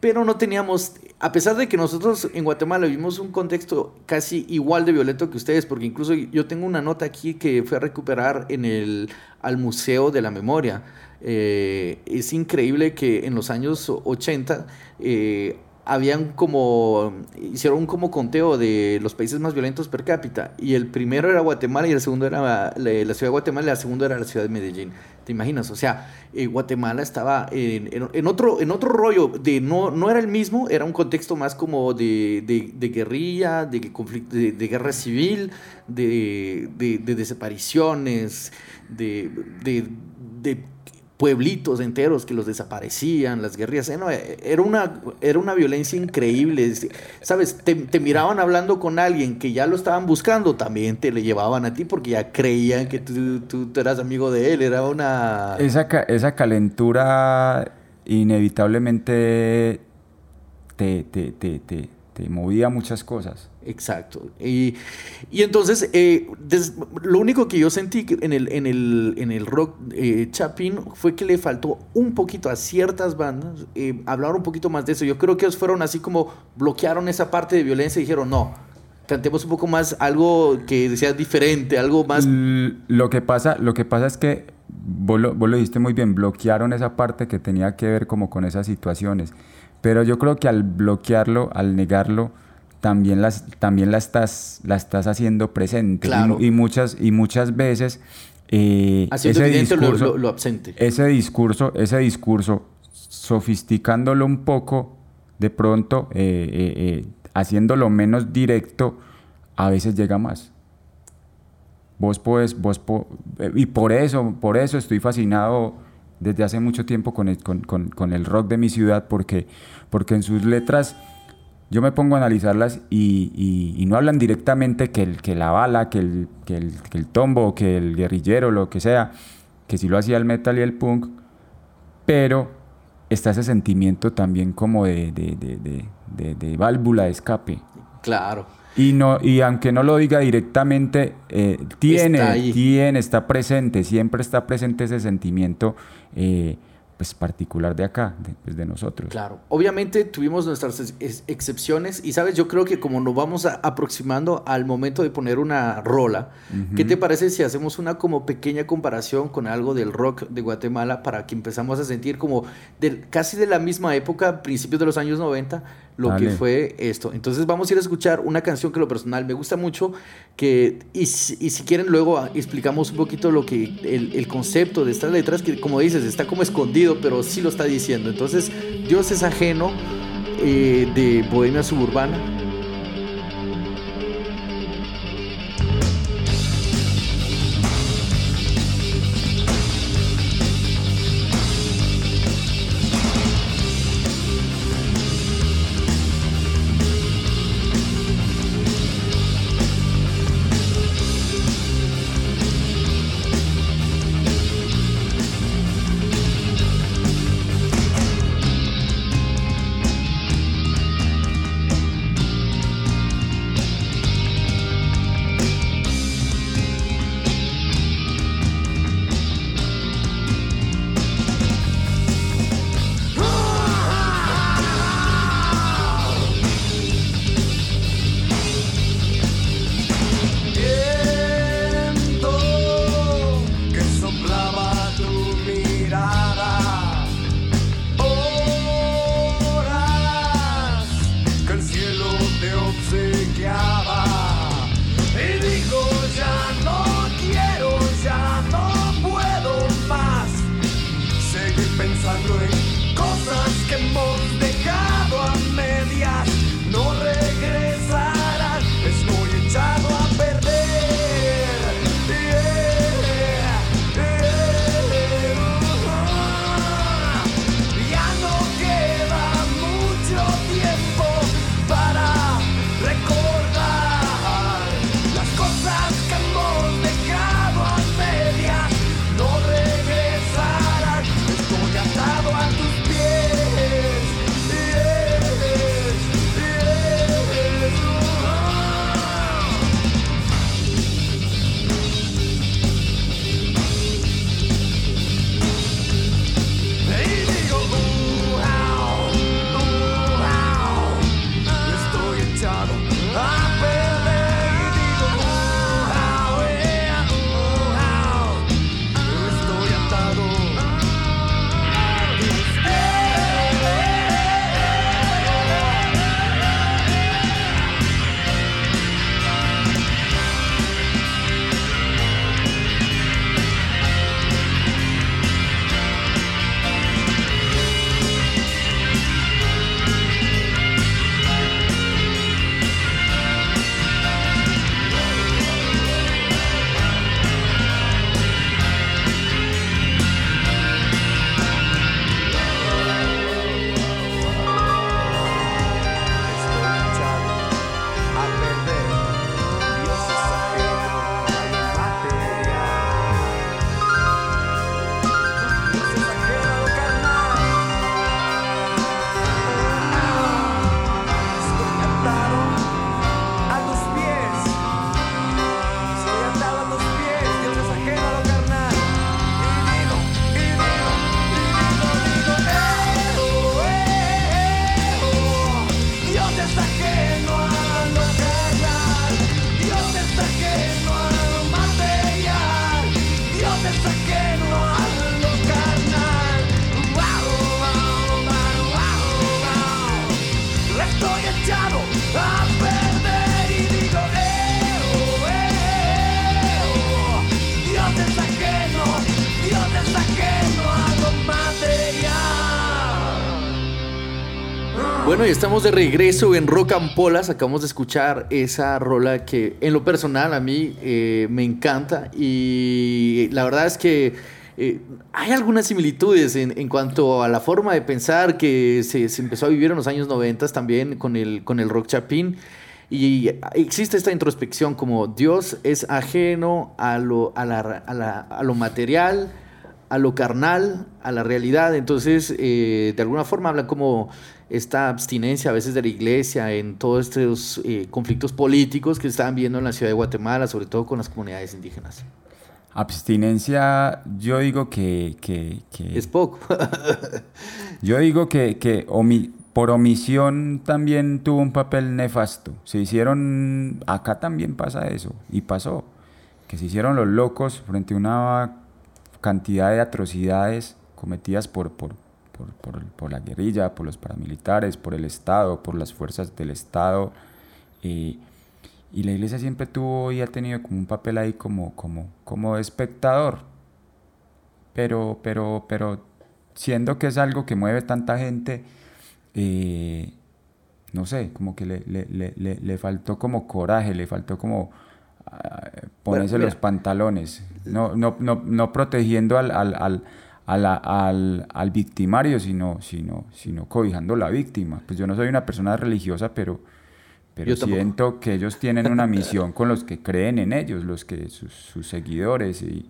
pero no teníamos, a pesar de que nosotros en Guatemala vivimos un contexto casi igual de violento que ustedes, porque incluso yo tengo una nota aquí que fue a recuperar en el, al Museo de la Memoria. Eh, es increíble que en los años 80 eh, habían como, hicieron como conteo de los países más violentos per cápita, y el primero era Guatemala y el segundo era la, ciudad de Guatemala y el segundo era la ciudad de Medellín. ¿Te imaginas? O sea, eh, Guatemala estaba en, en- otro, en otro rollo, de no, no era el mismo, era un contexto más como de, de- guerrilla, de, conflicto, de, de guerra civil, de, de- de desapariciones, de, de- de pueblitos enteros que los desaparecían, las guerrillas. Eh, eh, Era una, era una violencia increíble. Es- ¿Sabes? Te, miraban hablando con alguien que ya lo estaban buscando, también te le llevaban a ti porque ya creían que tú, tú- eras amigo de él. Era una... Esa, esa calentura inevitablemente te, te, te, te, te movía muchas cosas. Exacto. Y, y entonces, eh, lo único que yo sentí en el, en el, en el rock eh, Chapin fue que le faltó un poquito a ciertas bandas eh, hablar un poquito más de eso. Yo creo que ellos fueron así como bloquearon esa parte de violencia y dijeron, no, cantemos un poco más algo que sea diferente, algo más... Lo que pasa, lo que pasa es que vos lo, vos lo muy bien, bloquearon esa parte que tenía que ver como con esas situaciones. Pero yo creo que al bloquearlo, al negarlo, también, las, también la, estás, la estás haciendo presente. Y Claro. mu- Y, muchas, y muchas veces eh, Haciendo ese evidente lo, discurso, lo- lo absente. ese discurso, ese discurso, sofisticándolo un poco, de pronto, eh, eh, eh, haciéndolo menos directo, a veces llega más. Vos podés, vos po- eh, y por eso, por eso estoy fascinado desde hace mucho tiempo con el, con, con- con el rock de mi ciudad, porque, porque en sus letras yo me pongo a analizarlas y, y- y no hablan directamente que, el, que la bala, que el, que, el, que el tombo, que el guerrillero, lo que sea, que si lo hacía el metal y el punk, pero está ese sentimiento también como de, de- de- de- de- de válvula de escape. Claro. Y, no, y aunque no lo diga directamente, eh, tiene, Está tiene, está presente, siempre está presente ese sentimiento eh, pues particular de acá, de, pues, de nosotros. Claro, obviamente tuvimos nuestras ex- ex- excepciones y sabes, yo creo que como nos vamos a- aproximando al momento de poner una rola, ¿qué te parece si hacemos una como pequeña comparación con algo del rock de Guatemala para que empezamos a sentir como del, casi de la misma época, principios de los años 90, lo que fue esto? Entonces vamos a ir a escuchar una canción que lo personal me gusta mucho, que y si, y si quieren luego explicamos un poquito lo que el, el concepto de estas letras, que como dices, está como escondido, pero sí lo está diciendo. Entonces, Dios es ajeno eh, de Bohemia Suburbana. Estamos de regreso en Rock and Polas. Acabamos de escuchar esa rola que en lo personal a mí eh, me encanta y la verdad es que eh, hay algunas similitudes en, cuanto a la forma de pensar que se, se empezó a vivir en los años 90 también con el, con el rock chapín. Y existe esta introspección como Dios es ajeno a lo, a la- a la- a lo material, a lo carnal, a la realidad. Entonces, eh, de alguna forma hablan como esta abstinencia a veces de la iglesia en todos estos eh, conflictos políticos que estaban viendo en la ciudad de Guatemala, sobre todo con las comunidades indígenas. Abstinencia, yo digo que... que- que- Es poco. Yo digo que, que omi- por omisión también tuvo un papel nefasto. Se hicieron, acá también pasa eso, y pasó, que se hicieron los locos frente a una cantidad de atrocidades cometidas por, por, por, por- la guerrilla, por los paramilitares, por el Estado, por las fuerzas del Estado. eh, y la iglesia siempre tuvo y ha tenido como un papel ahí como, como, como espectador pero, pero, pero siendo que es algo que mueve tanta gente, eh, no sé, como que le, le- le- le- faltó como coraje, le faltó como ponerse Bueno, los pantalones, no, no, no, no protegiendo al, al, al, a la- al- al victimario, sino, sino, sino cobijando a la víctima. Pues yo no soy una persona religiosa, pero, pero siento que ellos tienen una misión con los que creen en ellos, los que sus, sus seguidores y,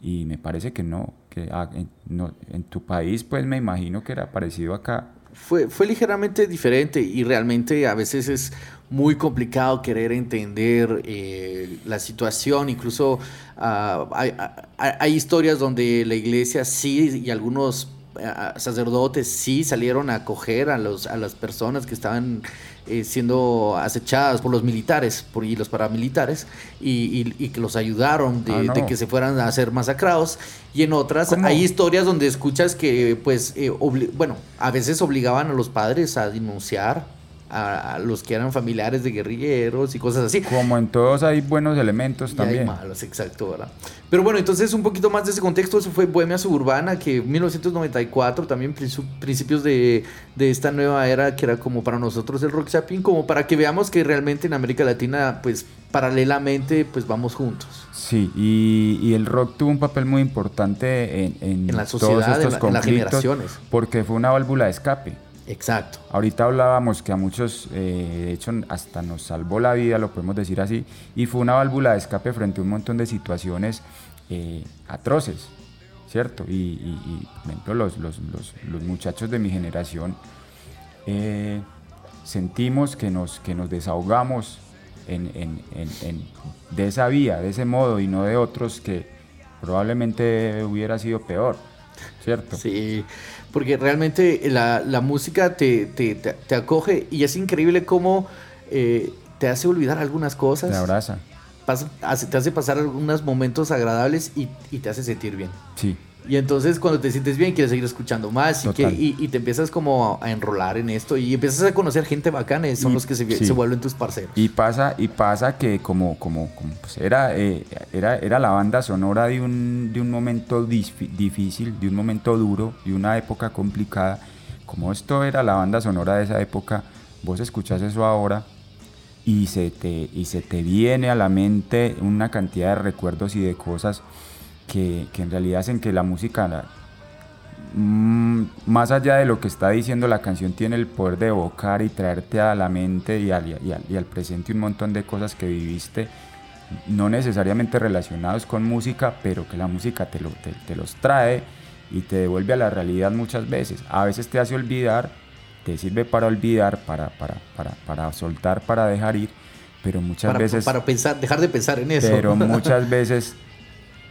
y me parece que no, que ah, en, no- en tu país pues me imagino que era parecido acá. Fue, fue ligeramente diferente y realmente a veces es muy complicado querer entender eh, la situación. Incluso ah, hay, hay- hay historias donde la iglesia sí y algunos ah, sacerdotes sí salieron a acoger a, los, a las personas que estaban eh, siendo acechadas por los militares por, y los paramilitares y, y- y que los ayudaron de, Ah, no. de que se fueran a ser masacrados. Y en otras ¿Cómo? hay historias donde escuchas que, pues, eh, bueno, a veces obligaban a los padres a denunciar a, a los que eran familiares de guerrilleros y cosas así. Como en todos hay buenos elementos Y hay también. malos, exacto, ¿verdad? Pero bueno, entonces un poquito más de ese contexto, eso fue Bohemia Suburbana, que en 1994, también princi- principios de, de esta nueva era, que era como para nosotros el rock shopping, como para que veamos que realmente en América Latina, pues paralelamente, pues vamos juntos. Sí, y, y el rock tuvo un papel muy importante en, en, En la todos sociedad, en estos la- en las generaciones. porque fue una válvula de escape. Exacto. Ahorita hablábamos que a muchos, eh, de hecho, hasta nos salvó la vida, lo podemos decir así, y fue una válvula de escape frente a un montón de situaciones eh, atroces, ¿cierto? Y, y- y, por ejemplo, los, los- los- los muchachos de mi generación eh, sentimos que nos, que nos desahogamos en, en- en- en- de esa vía, de ese modo, y no de otros que probablemente hubiera sido peor, ¿cierto? Sí, porque realmente la, la música te, te, te- te acoge y es increíble cómo eh, te hace olvidar algunas cosas. Te abraza, Pas- hace- te hace pasar algunos momentos agradables y, y te hace sentir bien. sí. Y entonces cuando te sientes bien quieres seguir escuchando más y, que, y, y te empiezas como a enrolar en esto y empiezas a conocer gente bacana son Y- los que se, sí. se vuelven tus parceros. Y pasa, y pasa que como, como, como, pues, era, eh, era, era la banda sonora de un, de un momento difícil, de un momento duro, de una época complicada. Como esto era la banda sonora de esa época, vos escuchás eso ahora y se te, y se te viene a la mente una cantidad de recuerdos y de cosas que, que en realidad hacen que la música la- Mm, más allá de lo que está diciendo la canción, tiene el poder de evocar y traerte a la mente y al, y al- y al presente un montón de cosas que viviste, no necesariamente relacionados con música, pero que la música te, lo- te- te los trae y te devuelve a la realidad muchas veces. A veces te hace olvidar, te sirve para olvidar, para, para, para, para soltar, para dejar ir, pero muchas Para, veces para pensar, dejar de pensar en eso. pero muchas veces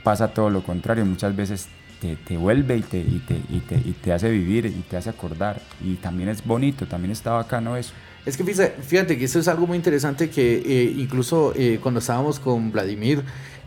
pasa todo lo contrario, muchas veces te, te vuelve y te, y, te, y, te, y te hace vivir y te hace acordar. Y también es bonito, también está bacano eso. Es que fíjate, que eso es algo muy interesante que eh, incluso eh, cuando estábamos con Vladimir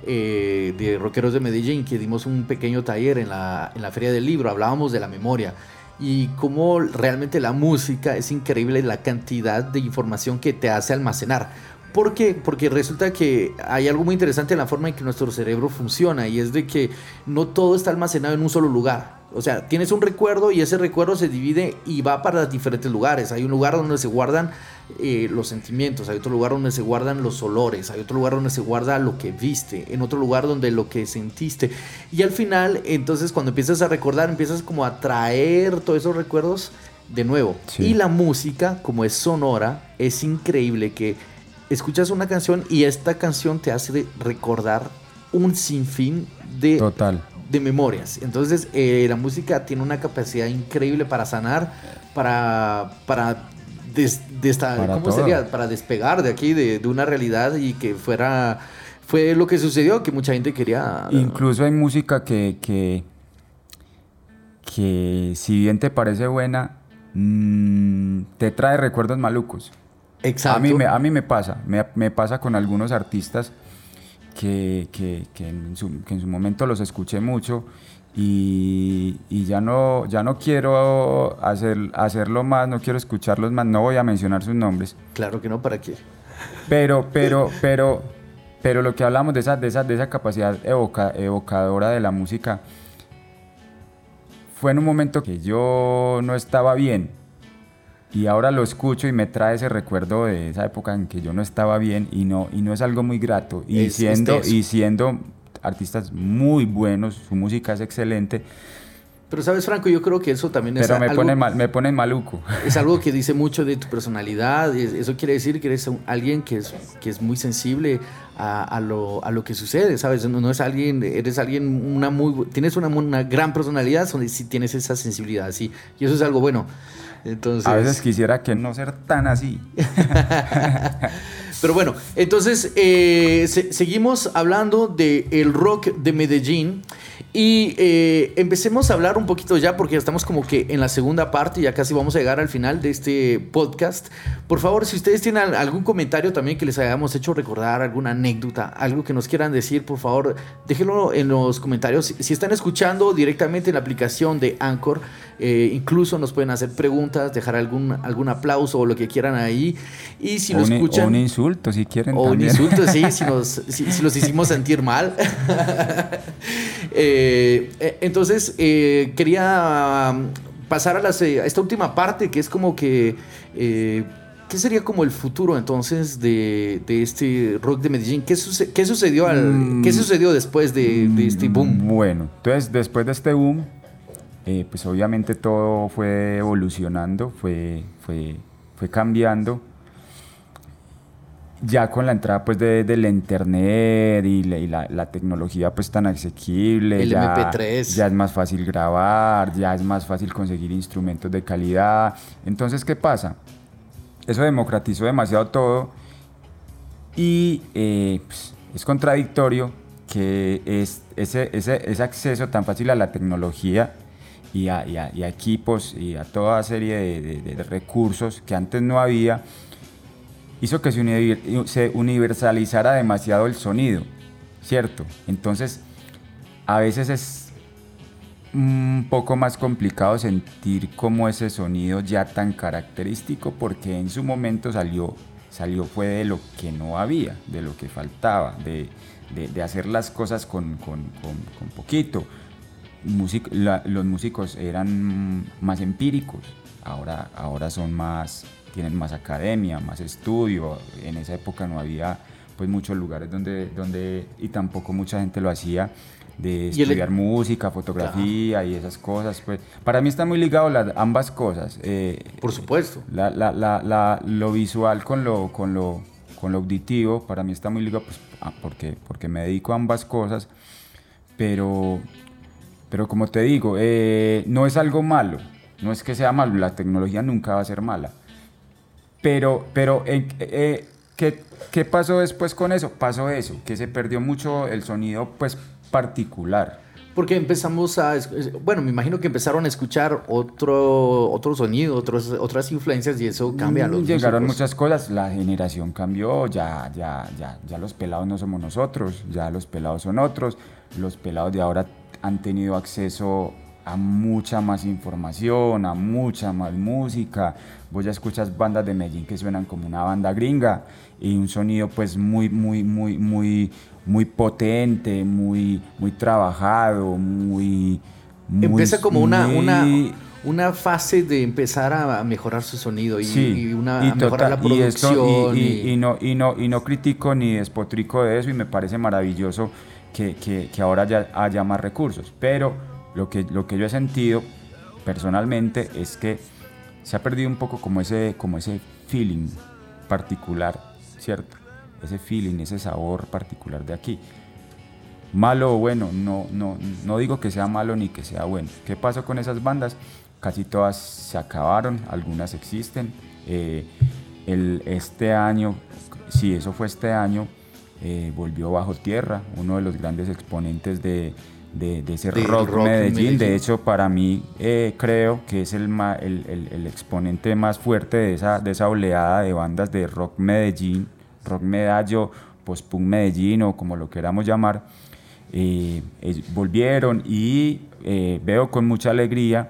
eh, de Rockeros de Medellín, que dimos un pequeño taller en la, en la Feria del Libro, hablábamos de la memoria y cómo realmente la música es increíble la cantidad de información que te hace almacenar. ¿Por qué? Porque resulta que hay algo muy interesante en la forma en que nuestro cerebro funciona y es de que no todo está almacenado en un solo lugar. O sea, tienes un recuerdo y ese recuerdo se divide y va para diferentes lugares. Hay un lugar donde se guardan eh, los sentimientos, hay otro lugar donde se guardan los olores, hay otro lugar donde se guarda lo que viste, en otro lugar donde lo que sentiste. Y al final, entonces cuando empiezas a recordar, empiezas como a traer todos esos recuerdos de nuevo. Sí. Y la música, como es sonora, es increíble que escuchas una canción y esta canción te hace recordar un sinfín de Total. de memorias. Entonces, eh, la música tiene una capacidad increíble para sanar, para, para, des- desta- Para ¿cómo todo. sería? Para despegar de aquí, de, de una realidad y que fuera, fue lo que sucedió, que mucha gente quería... Incluso hay música que, que, que si bien te parece buena, mm, te trae recuerdos malucos. Exacto. A mí me, a mí me pasa, me, me pasa con algunos artistas que, que- que en su, que en su momento los escuché mucho y, y ya, no, ya no quiero hacer, hacerlo más, no quiero escucharlos más, no voy a mencionar sus nombres, Claro que no, ¿para qué? pero, pero, pero, pero lo que hablamos de esa, de esa, de esa capacidad evoca- evocadora de la música fue en un momento que yo no estaba bien y ahora lo escucho y me trae ese recuerdo de esa época en que yo no estaba bien y no, y no es algo muy grato. Y, Es- es siendo, y siendo artistas muy buenos, su música es excelente, Pero sabes, Franco, yo creo que eso también es pero me algo, pone, mal, me pone maluco. es algo que dice mucho de tu personalidad. es- Eso quiere decir que eres alguien que es, que es muy sensible a, a lo, a lo que sucede, ¿sabes? No, no es alguien, eres alguien, una muy, tienes una, una gran personalidad, sí tienes esa sensibilidad, sí. Y eso es algo bueno. Entonces, A veces quisiera que no ser tan así. Pero bueno, entonces eh, se- seguimos hablando del el rock de Medellín y eh, empecemos a hablar un poquito ya porque estamos como que en la segunda parte, ya casi vamos a llegar al final de este podcast. Por favor, si ustedes tienen al- algún comentario también que les hayamos hecho recordar, alguna anécdota, algo que nos quieran decir, por favor, déjenlo en los comentarios. Si, están escuchando directamente en la aplicación de Anchor, eh, incluso nos pueden hacer preguntas, dejar algún, algún aplauso o lo que quieran ahí. Y si lo escuchan... un insulto si quieren. O un también. insulto, sí, si, nos, si, si los hicimos sentir mal. Eh, eh, entonces, eh, quería um, pasar a, las, eh, a esta última parte, que es como que... eh, ¿Qué sería como el futuro entonces de, de este rock de Medellín? ¿Qué, suce- qué sucedió, al, Mm. ¿qué sucedió después de, de este boom? Bueno, entonces después de este boom, eh, pues obviamente todo fue evolucionando, fue, fue, fue cambiando. Ya con la entrada pues de, del internet y, la, y la- la tecnología pues tan asequible, El ya, MP3. ya es más fácil grabar, ya es más fácil conseguir instrumentos de calidad. Entonces, ¿qué pasa? Eso democratizó demasiado todo y eh, pues, es contradictorio que es, ese, ese, ese acceso tan fácil a la tecnología y a, y a- y a equipos y a toda serie de, de- de recursos que antes no había, hizo que se, uni- se universalizara demasiado el sonido, ¿cierto? Entonces, a veces es un poco más complicado sentir como ese sonido ya tan característico porque en su momento salió, salió fue de lo que no había, de lo que faltaba, de, de- hacer las cosas con, con- con- poquito. Los músicos eran más empíricos, ahora, ahora son más, tienen más academia, más estudio. En esa época no había pues muchos lugares donde, donde y tampoco mucha gente lo hacía de el- estudiar música, fotografía y esas cosas. Pues para mí está muy ligado las ambas cosas. eh, Por supuesto. la, la- la- la- lo visual con lo, con, lo, con lo auditivo, para mí está muy ligado pues, ah, porque, porque me dedico a ambas cosas, pero, pero como te digo, eh, no es algo malo, no es que sea malo, la tecnología nunca va a ser mala. Pero, pero eh, eh, ¿qué, qué pasó después con eso? Pasó eso, que se perdió mucho el sonido pues particular. Porque empezamos a, bueno, me imagino que empezaron a escuchar otro, otro sonido, otros, otras influencias y eso cambia a los Mm, Llegaron músicos. muchas cosas, la generación cambió, ya, ya, ya, ya los pelados no somos nosotros, ya los pelados son otros, los pelados de ahora han tenido acceso a mucha más información, a mucha más música. Vos ya escuchas bandas de Medellín que suenan como una banda gringa y un sonido pues muy, muy, muy, muy, muy potente, muy, muy trabajado, muy... muy Empieza como una, una, muy- una fase de empezar a mejorar su sonido y, Sí, y una, y a mejorar la total- esto- producción. y, y- y- y no, y, no, y no critico ni despotrico de eso y me parece maravilloso que, que- que ahora ya haya más recursos. Pero lo que, lo que yo he sentido personalmente es que se ha perdido un poco como ese, como ese feeling particular, ¿cierto? Ese feeling, ese sabor particular de aquí. malo o bueno, no, no, no digo que sea malo ni que sea bueno. ¿Qué pasó con esas bandas? Casi todas se acabaron, algunas existen. Eh, el, este año, sí, eso fue este año, eh, volvió Bajo Tierra, uno de los grandes exponentes de, de, de ese rock, Medellín. Medellín. De hecho, para mí eh, creo que es el, el, el- el exponente más fuerte de esa, de esa oleada de bandas de rock Medellín, rock medallo, post-punk Medellín o como lo queramos llamar. Eh, eh, volvieron y eh, veo con mucha alegría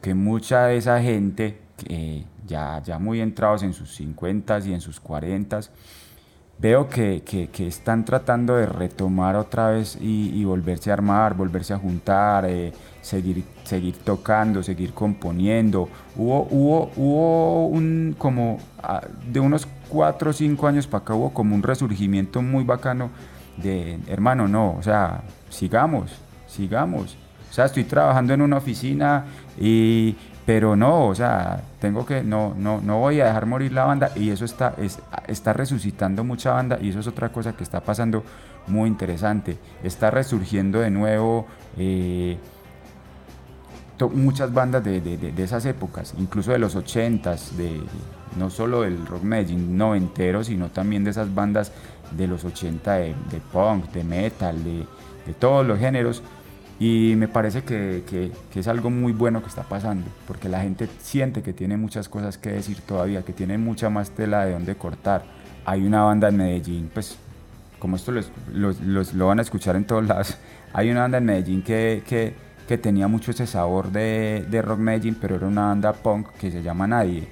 que mucha de esa gente, que, ya, ya muy entrados en sus 50 y en sus 40 veo que, que- están tratando de retomar otra vez y, y volverse a armar, volverse a juntar, eh, seguir, seguir tocando, seguir componiendo. Hubo, hubo, hubo un como ah, de unos 4 o 5 años para acá hubo como un resurgimiento muy bacano de hermano, no, o sea, sigamos, sigamos. O sea, estoy trabajando en una oficina y pero no, o sea, tengo que no no no voy a dejar morir la banda y eso está es- está resucitando mucha banda y eso es otra cosa que está pasando muy interesante. Está resurgiendo de nuevo eh, muchas bandas de, de- de- de esas épocas, incluso de los 80s, de, no solo del rock Medellín noventero, sino también de esas bandas de los 80 de, de punk, de metal, de, de todos los géneros. Y me parece que, que- que es algo muy bueno que está pasando, porque la gente siente que tiene muchas cosas que decir todavía, que tiene mucha más tela de dónde cortar. Hay una banda en Medellín, pues como esto los- los- los- lo van a escuchar en todos lados, hay una banda en Medellín que- que tenía mucho ese sabor de, de rock Medellín, pero era una banda punk que se llama Nadie.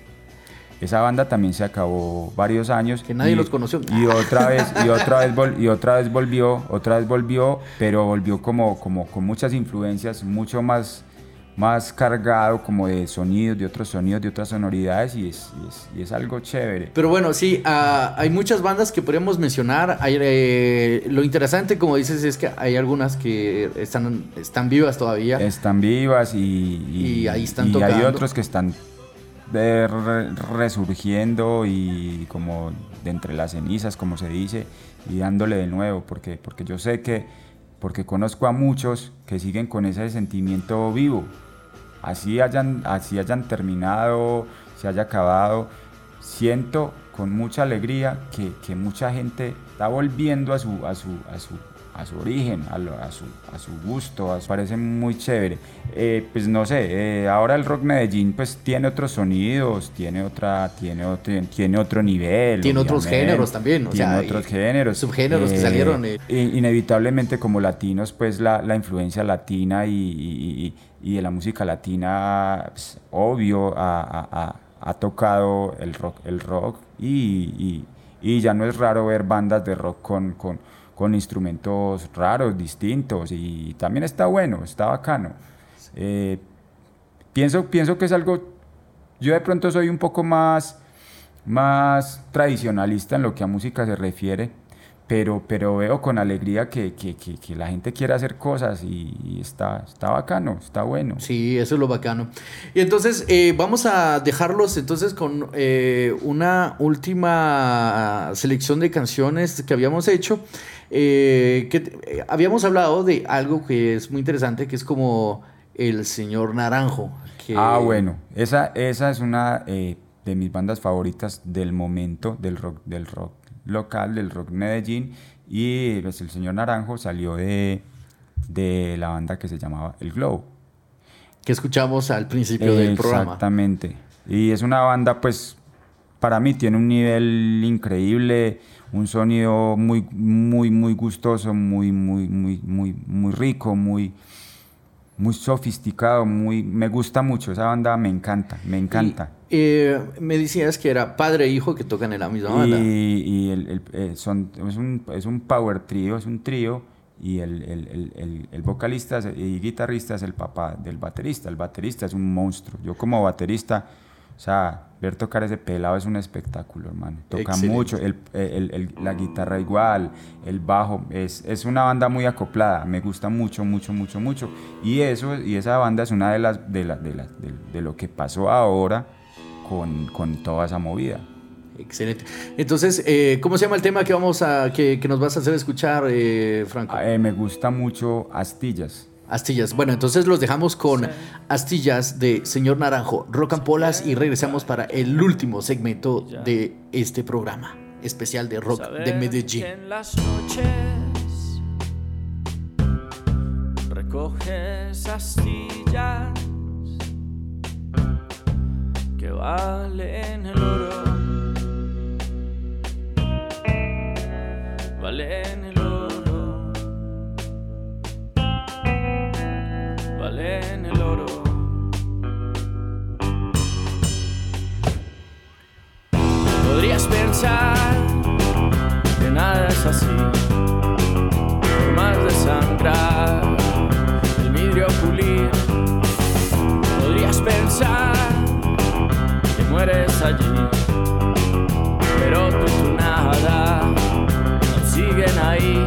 Esa banda también se acabó varios años. Que nadie y- los conoció. Y otra vez, y otra vez, vol- y otra vez volvió, otra vez volvió, pero volvió como, como con muchas influencias, mucho más, más cargado como de sonidos, de otros sonidos, de otras sonoridades, y es, y es, y es algo chévere. Pero bueno, sí, ah, hay muchas bandas que podríamos mencionar. Hay, eh, lo interesante, como dices, es que hay algunas que están, están vivas todavía. Están vivas y, Y ahí están y hay tocando. otros que están resurgiendo y como de entre las cenizas, como se dice, y dándole de nuevo, porque, porque yo sé que, porque conozco a muchos que siguen con ese sentimiento vivo, así hayan, así hayan terminado, se haya acabado, siento con mucha alegría que, que mucha gente está volviendo a su, a su, a su, a su origen, a, lo- a su, a su gusto, a su- parece muy chévere. Eh, pues no sé, eh, ahora el rock Medellín pues tiene otros sonidos, tiene otra, tiene otro, tiene otro nivel. Tiene otros géneros también, o tiene sea, otros géneros. subgéneros que salieron, eh. i- Inevitablemente como latinos pues la, la influencia latina y, y- y- y de la música latina, pues, obvio, ha, tocado el rock, el rock y, y- y ya no es raro ver bandas de rock con, con, con instrumentos raros, distintos y también está bueno, está bacano. Eh, pienso, pienso que es algo, yo de pronto soy un poco más, más tradicionalista en lo que a música se refiere, pero, pero veo con alegría que, que- que- que la gente quiere hacer cosas y, está, está bacano, está bueno. Sí, eso es lo bacano. Y entonces eh, vamos a dejarlos entonces con eh, una última selección de canciones que habíamos hecho. Eh, que habíamos hablado de algo que es muy interesante, que es como el señor Naranjo. que- Ah, bueno, esa, esa es una de mis bandas favoritas del momento del rock, del rock local, del rock Medellín. Y pues, el señor Naranjo salió de, de la banda que se llamaba El Globo. Que escuchamos al principio del programa. Exactamente. Y es una banda, pues, para mí tiene un nivel increíble, un sonido muy, muy, muy gustoso, muy, muy, muy, muy, muy rico, muy, muy sofisticado, muy, me gusta mucho esa banda, me encanta, me encanta. Y, eh, me decías que era padre e hijo que tocan en la misma banda. Y, y el- el- eh, son, es, un, es un power trío, es un trío, y el, el- el- vocalista y guitarrista es el papá del baterista. El baterista es un monstruo. Yo como baterista, o sea, ver tocar ese pelado es un espectáculo, hermano. Toca Excelente. mucho, el- el- el- la guitarra igual, el bajo, es, es una banda muy acoplada, me gusta mucho, mucho, mucho, mucho. Y eso, y esa banda es una de las, de, la- de, la- de- de lo que pasó ahora con, con toda esa movida. Excelente. Entonces, eh, ¿cómo se llama el tema que vamos a que, que nos vas a hacer escuchar, eh, Franco? Eh, me gusta mucho Astillas. Astillas. Bueno, entonces los dejamos con Astillas de Señor Naranjo, Rock and Polas y regresamos para el último segmento de este programa especial de rock de Medellín. en las noches recoges astillas que valen el oro, valen el valen el oro. Podrías pensar que nada es así, por más de sangrar, el vidrio pulir. Podrías pensar que mueres allí, pero tú nada aún siguen ahí,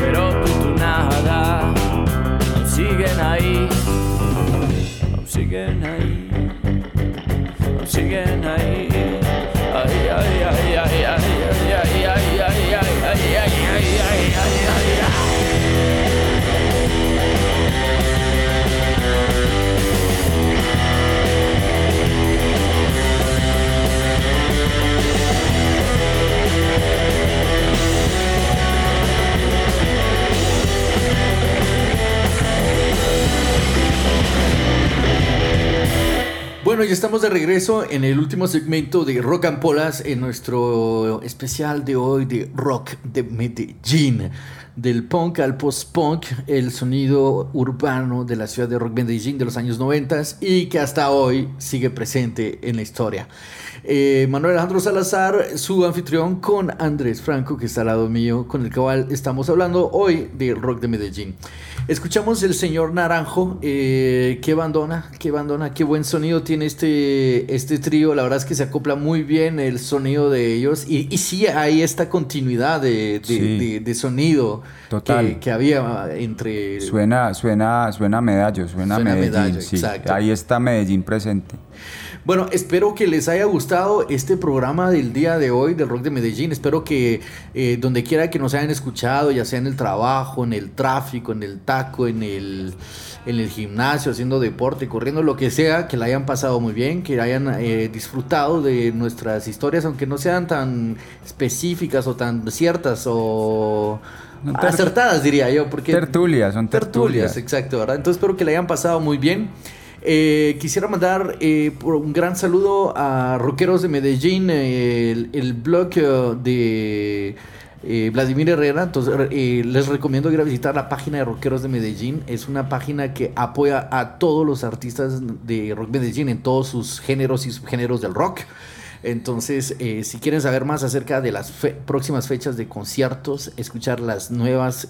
pero tú tu nada aún siguen ahí, aún siguen ahí Bueno, ya estamos de regreso en el último segmento de Rock and Polas en nuestro especial de hoy de Rock de Medellín. Del punk al post-punk, el sonido urbano de la ciudad de Rock Medellín de los años 90 y que hasta hoy sigue presente en la historia. Eh, Manuel Alejandro Salazar, su anfitrión, con Andrés Franco, que está al lado mío, con el cual estamos hablando hoy de Rock de Medellín. Escuchamos el señor Naranjo, eh, qué bandona, qué bandona, qué buen sonido tiene este, este trío, la verdad es que se acopla muy bien el sonido de ellos y, y sí hay esta continuidad de, de- Sí. de- de sonido Total. Que, que había entre... Suena, suena, suena Medallo, suena, Suena Medellín. Medallo, sí. Ahí está Medellín presente. Bueno, espero que les haya gustado este programa del día de hoy del Rock de Medellín. Espero que eh, donde quiera que nos hayan escuchado, ya sea en el trabajo, en el tráfico, en el taco, en el, en el gimnasio, haciendo deporte, corriendo, lo que sea, que la hayan pasado muy bien, que hayan eh, disfrutado de nuestras historias, aunque no sean tan específicas o tan ciertas o acertadas, diría yo. Porque Tertulias, son tertulias, tertulias. exacto, ¿verdad? Entonces espero que la hayan pasado muy bien. Eh, quisiera mandar eh, un gran saludo a Rockeros de Medellín, eh, el, blog eh, de eh, Vladimir Herrera. Entonces les recomiendo ir a visitar la página de Rockeros de Medellín. Es una página que apoya a todos los artistas de Rock Medellín en todos sus géneros y subgéneros del rock. Entonces, si quieren saber más acerca de las fe- próximas fechas de conciertos, escuchar las nuevas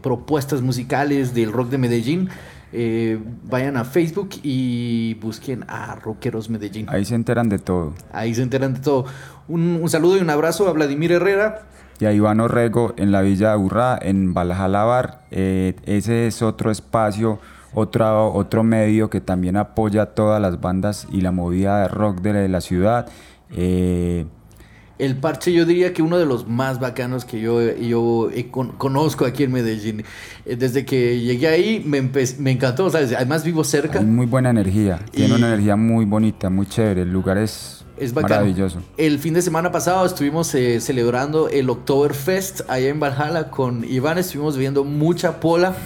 propuestas musicales del rock de Medellín, eh, vayan a Facebook y busquen a Rockeros Medellín. Ahí se enteran de todo. Ahí se enteran de todo. Un, un saludo y un abrazo a Vladimir Herrera. Y a Iván Orrego en la Villa de Urrá, en Valhalla. Eh, ese es otro espacio, otro, otro medio que también apoya a todas las bandas y la movida de rock de la ciudad. Eh, El parche yo diría que uno de los más bacanos que yo, yo con- conozco aquí en Medellín. Eh, Desde que llegué ahí me, me encantó, ¿sabes? Además vivo cerca. Hay muy buena energía. Tiene una energía muy bonita, muy chévere. El lugar es, Es bacano. maravilloso. El fin de semana pasado estuvimos eh, celebrando el Oktoberfest allá en Valhalla con Iván. Estuvimos viendo mucha pola,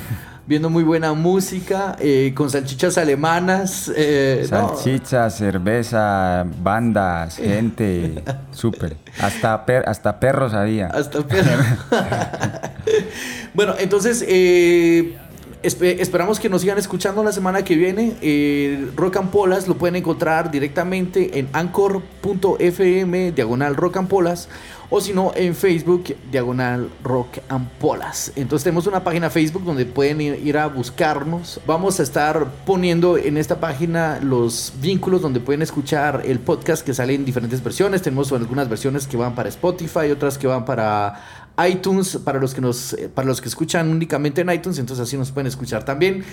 viendo muy buena música, eh, con salchichas alemanas. eh, no, Salchicha, cerveza, bandas, gente. Súper. Hasta, per- hasta perros había. Hasta perro. bueno, entonces eh, espe- esperamos que nos sigan escuchando la semana que viene. Eh, rock and Polas lo pueden encontrar directamente en anchor.fm diagonal rock and polas o si no en Facebook diagonal rock and polas. Entonces tenemos una página Facebook donde pueden ir, a buscarnos. Vamos a estar poniendo en esta página los vínculos donde pueden escuchar el podcast que sale en diferentes versiones. Tenemos algunas versiones que van para Spotify, otras que van para iTunes para los que nos eh, para los que escuchan únicamente en iTunes entonces así nos pueden escuchar también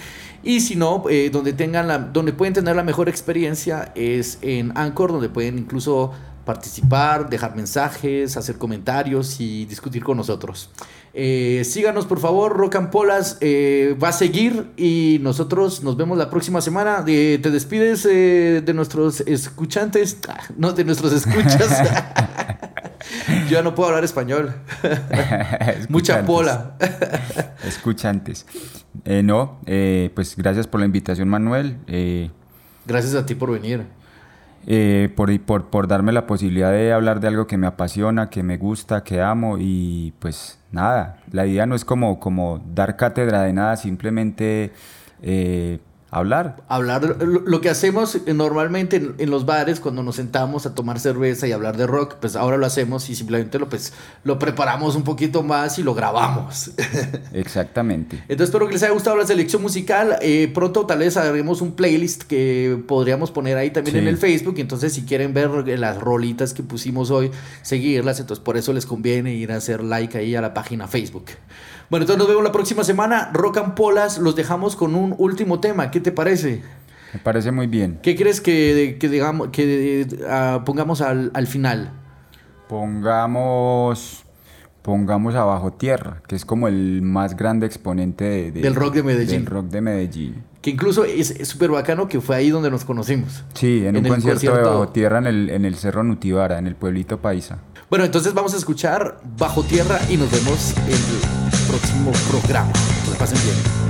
y si no eh, donde tengan la donde pueden tener la mejor experiencia es en Anchor donde pueden incluso participar dejar mensajes hacer comentarios y discutir con nosotros Eh, síganos por favor Rock and Polas eh, va a seguir y nosotros nos vemos la próxima semana Eh, te despides de nuestros escuchantes Ah, no de nuestros escuchas yo ya no puedo hablar español Mucha pola. Escuchantes. No, pues gracias por la invitación, Manuel. Gracias a ti por venir. Eh, por, por, por darme la posibilidad de hablar de algo que me apasiona, que me gusta, que amo y pues nada, la idea no es como, como dar cátedra de nada, simplemente eh, hablar. Hablar, lo, que hacemos normalmente en, en los bares cuando nos sentamos a tomar cerveza y hablar de rock, pues ahora lo hacemos y simplemente lo, pues, lo preparamos un poquito más y lo grabamos. Exactamente. Entonces espero que les haya gustado la selección musical. Eh, pronto tal vez haremos un playlist que podríamos poner ahí también Sí. en el Facebook. Entonces si quieren ver las rolitas que pusimos hoy, seguirlas. Entonces por eso les conviene ir a hacer like ahí a la página Facebook. Bueno, entonces nos vemos la próxima semana. Rock and Polas los dejamos con un último tema. ¿Qué te parece? Me parece muy bien. ¿Qué crees que, que digamos que pongamos al, al final? Pongamos, pongamos a Bajo Tierra, que es como el más grande exponente de- de- Del rock de Medellín. Del rock de Medellín. Que incluso es súper bacano que fue ahí donde nos conocimos. Sí, en, En un el concierto, de Bajo Tierra en el, en el Cerro Nutibara, en el pueblito Paisa. Bueno, entonces vamos a escuchar Bajo Tierra y nos vemos en el próximo programa. Que pasen bien.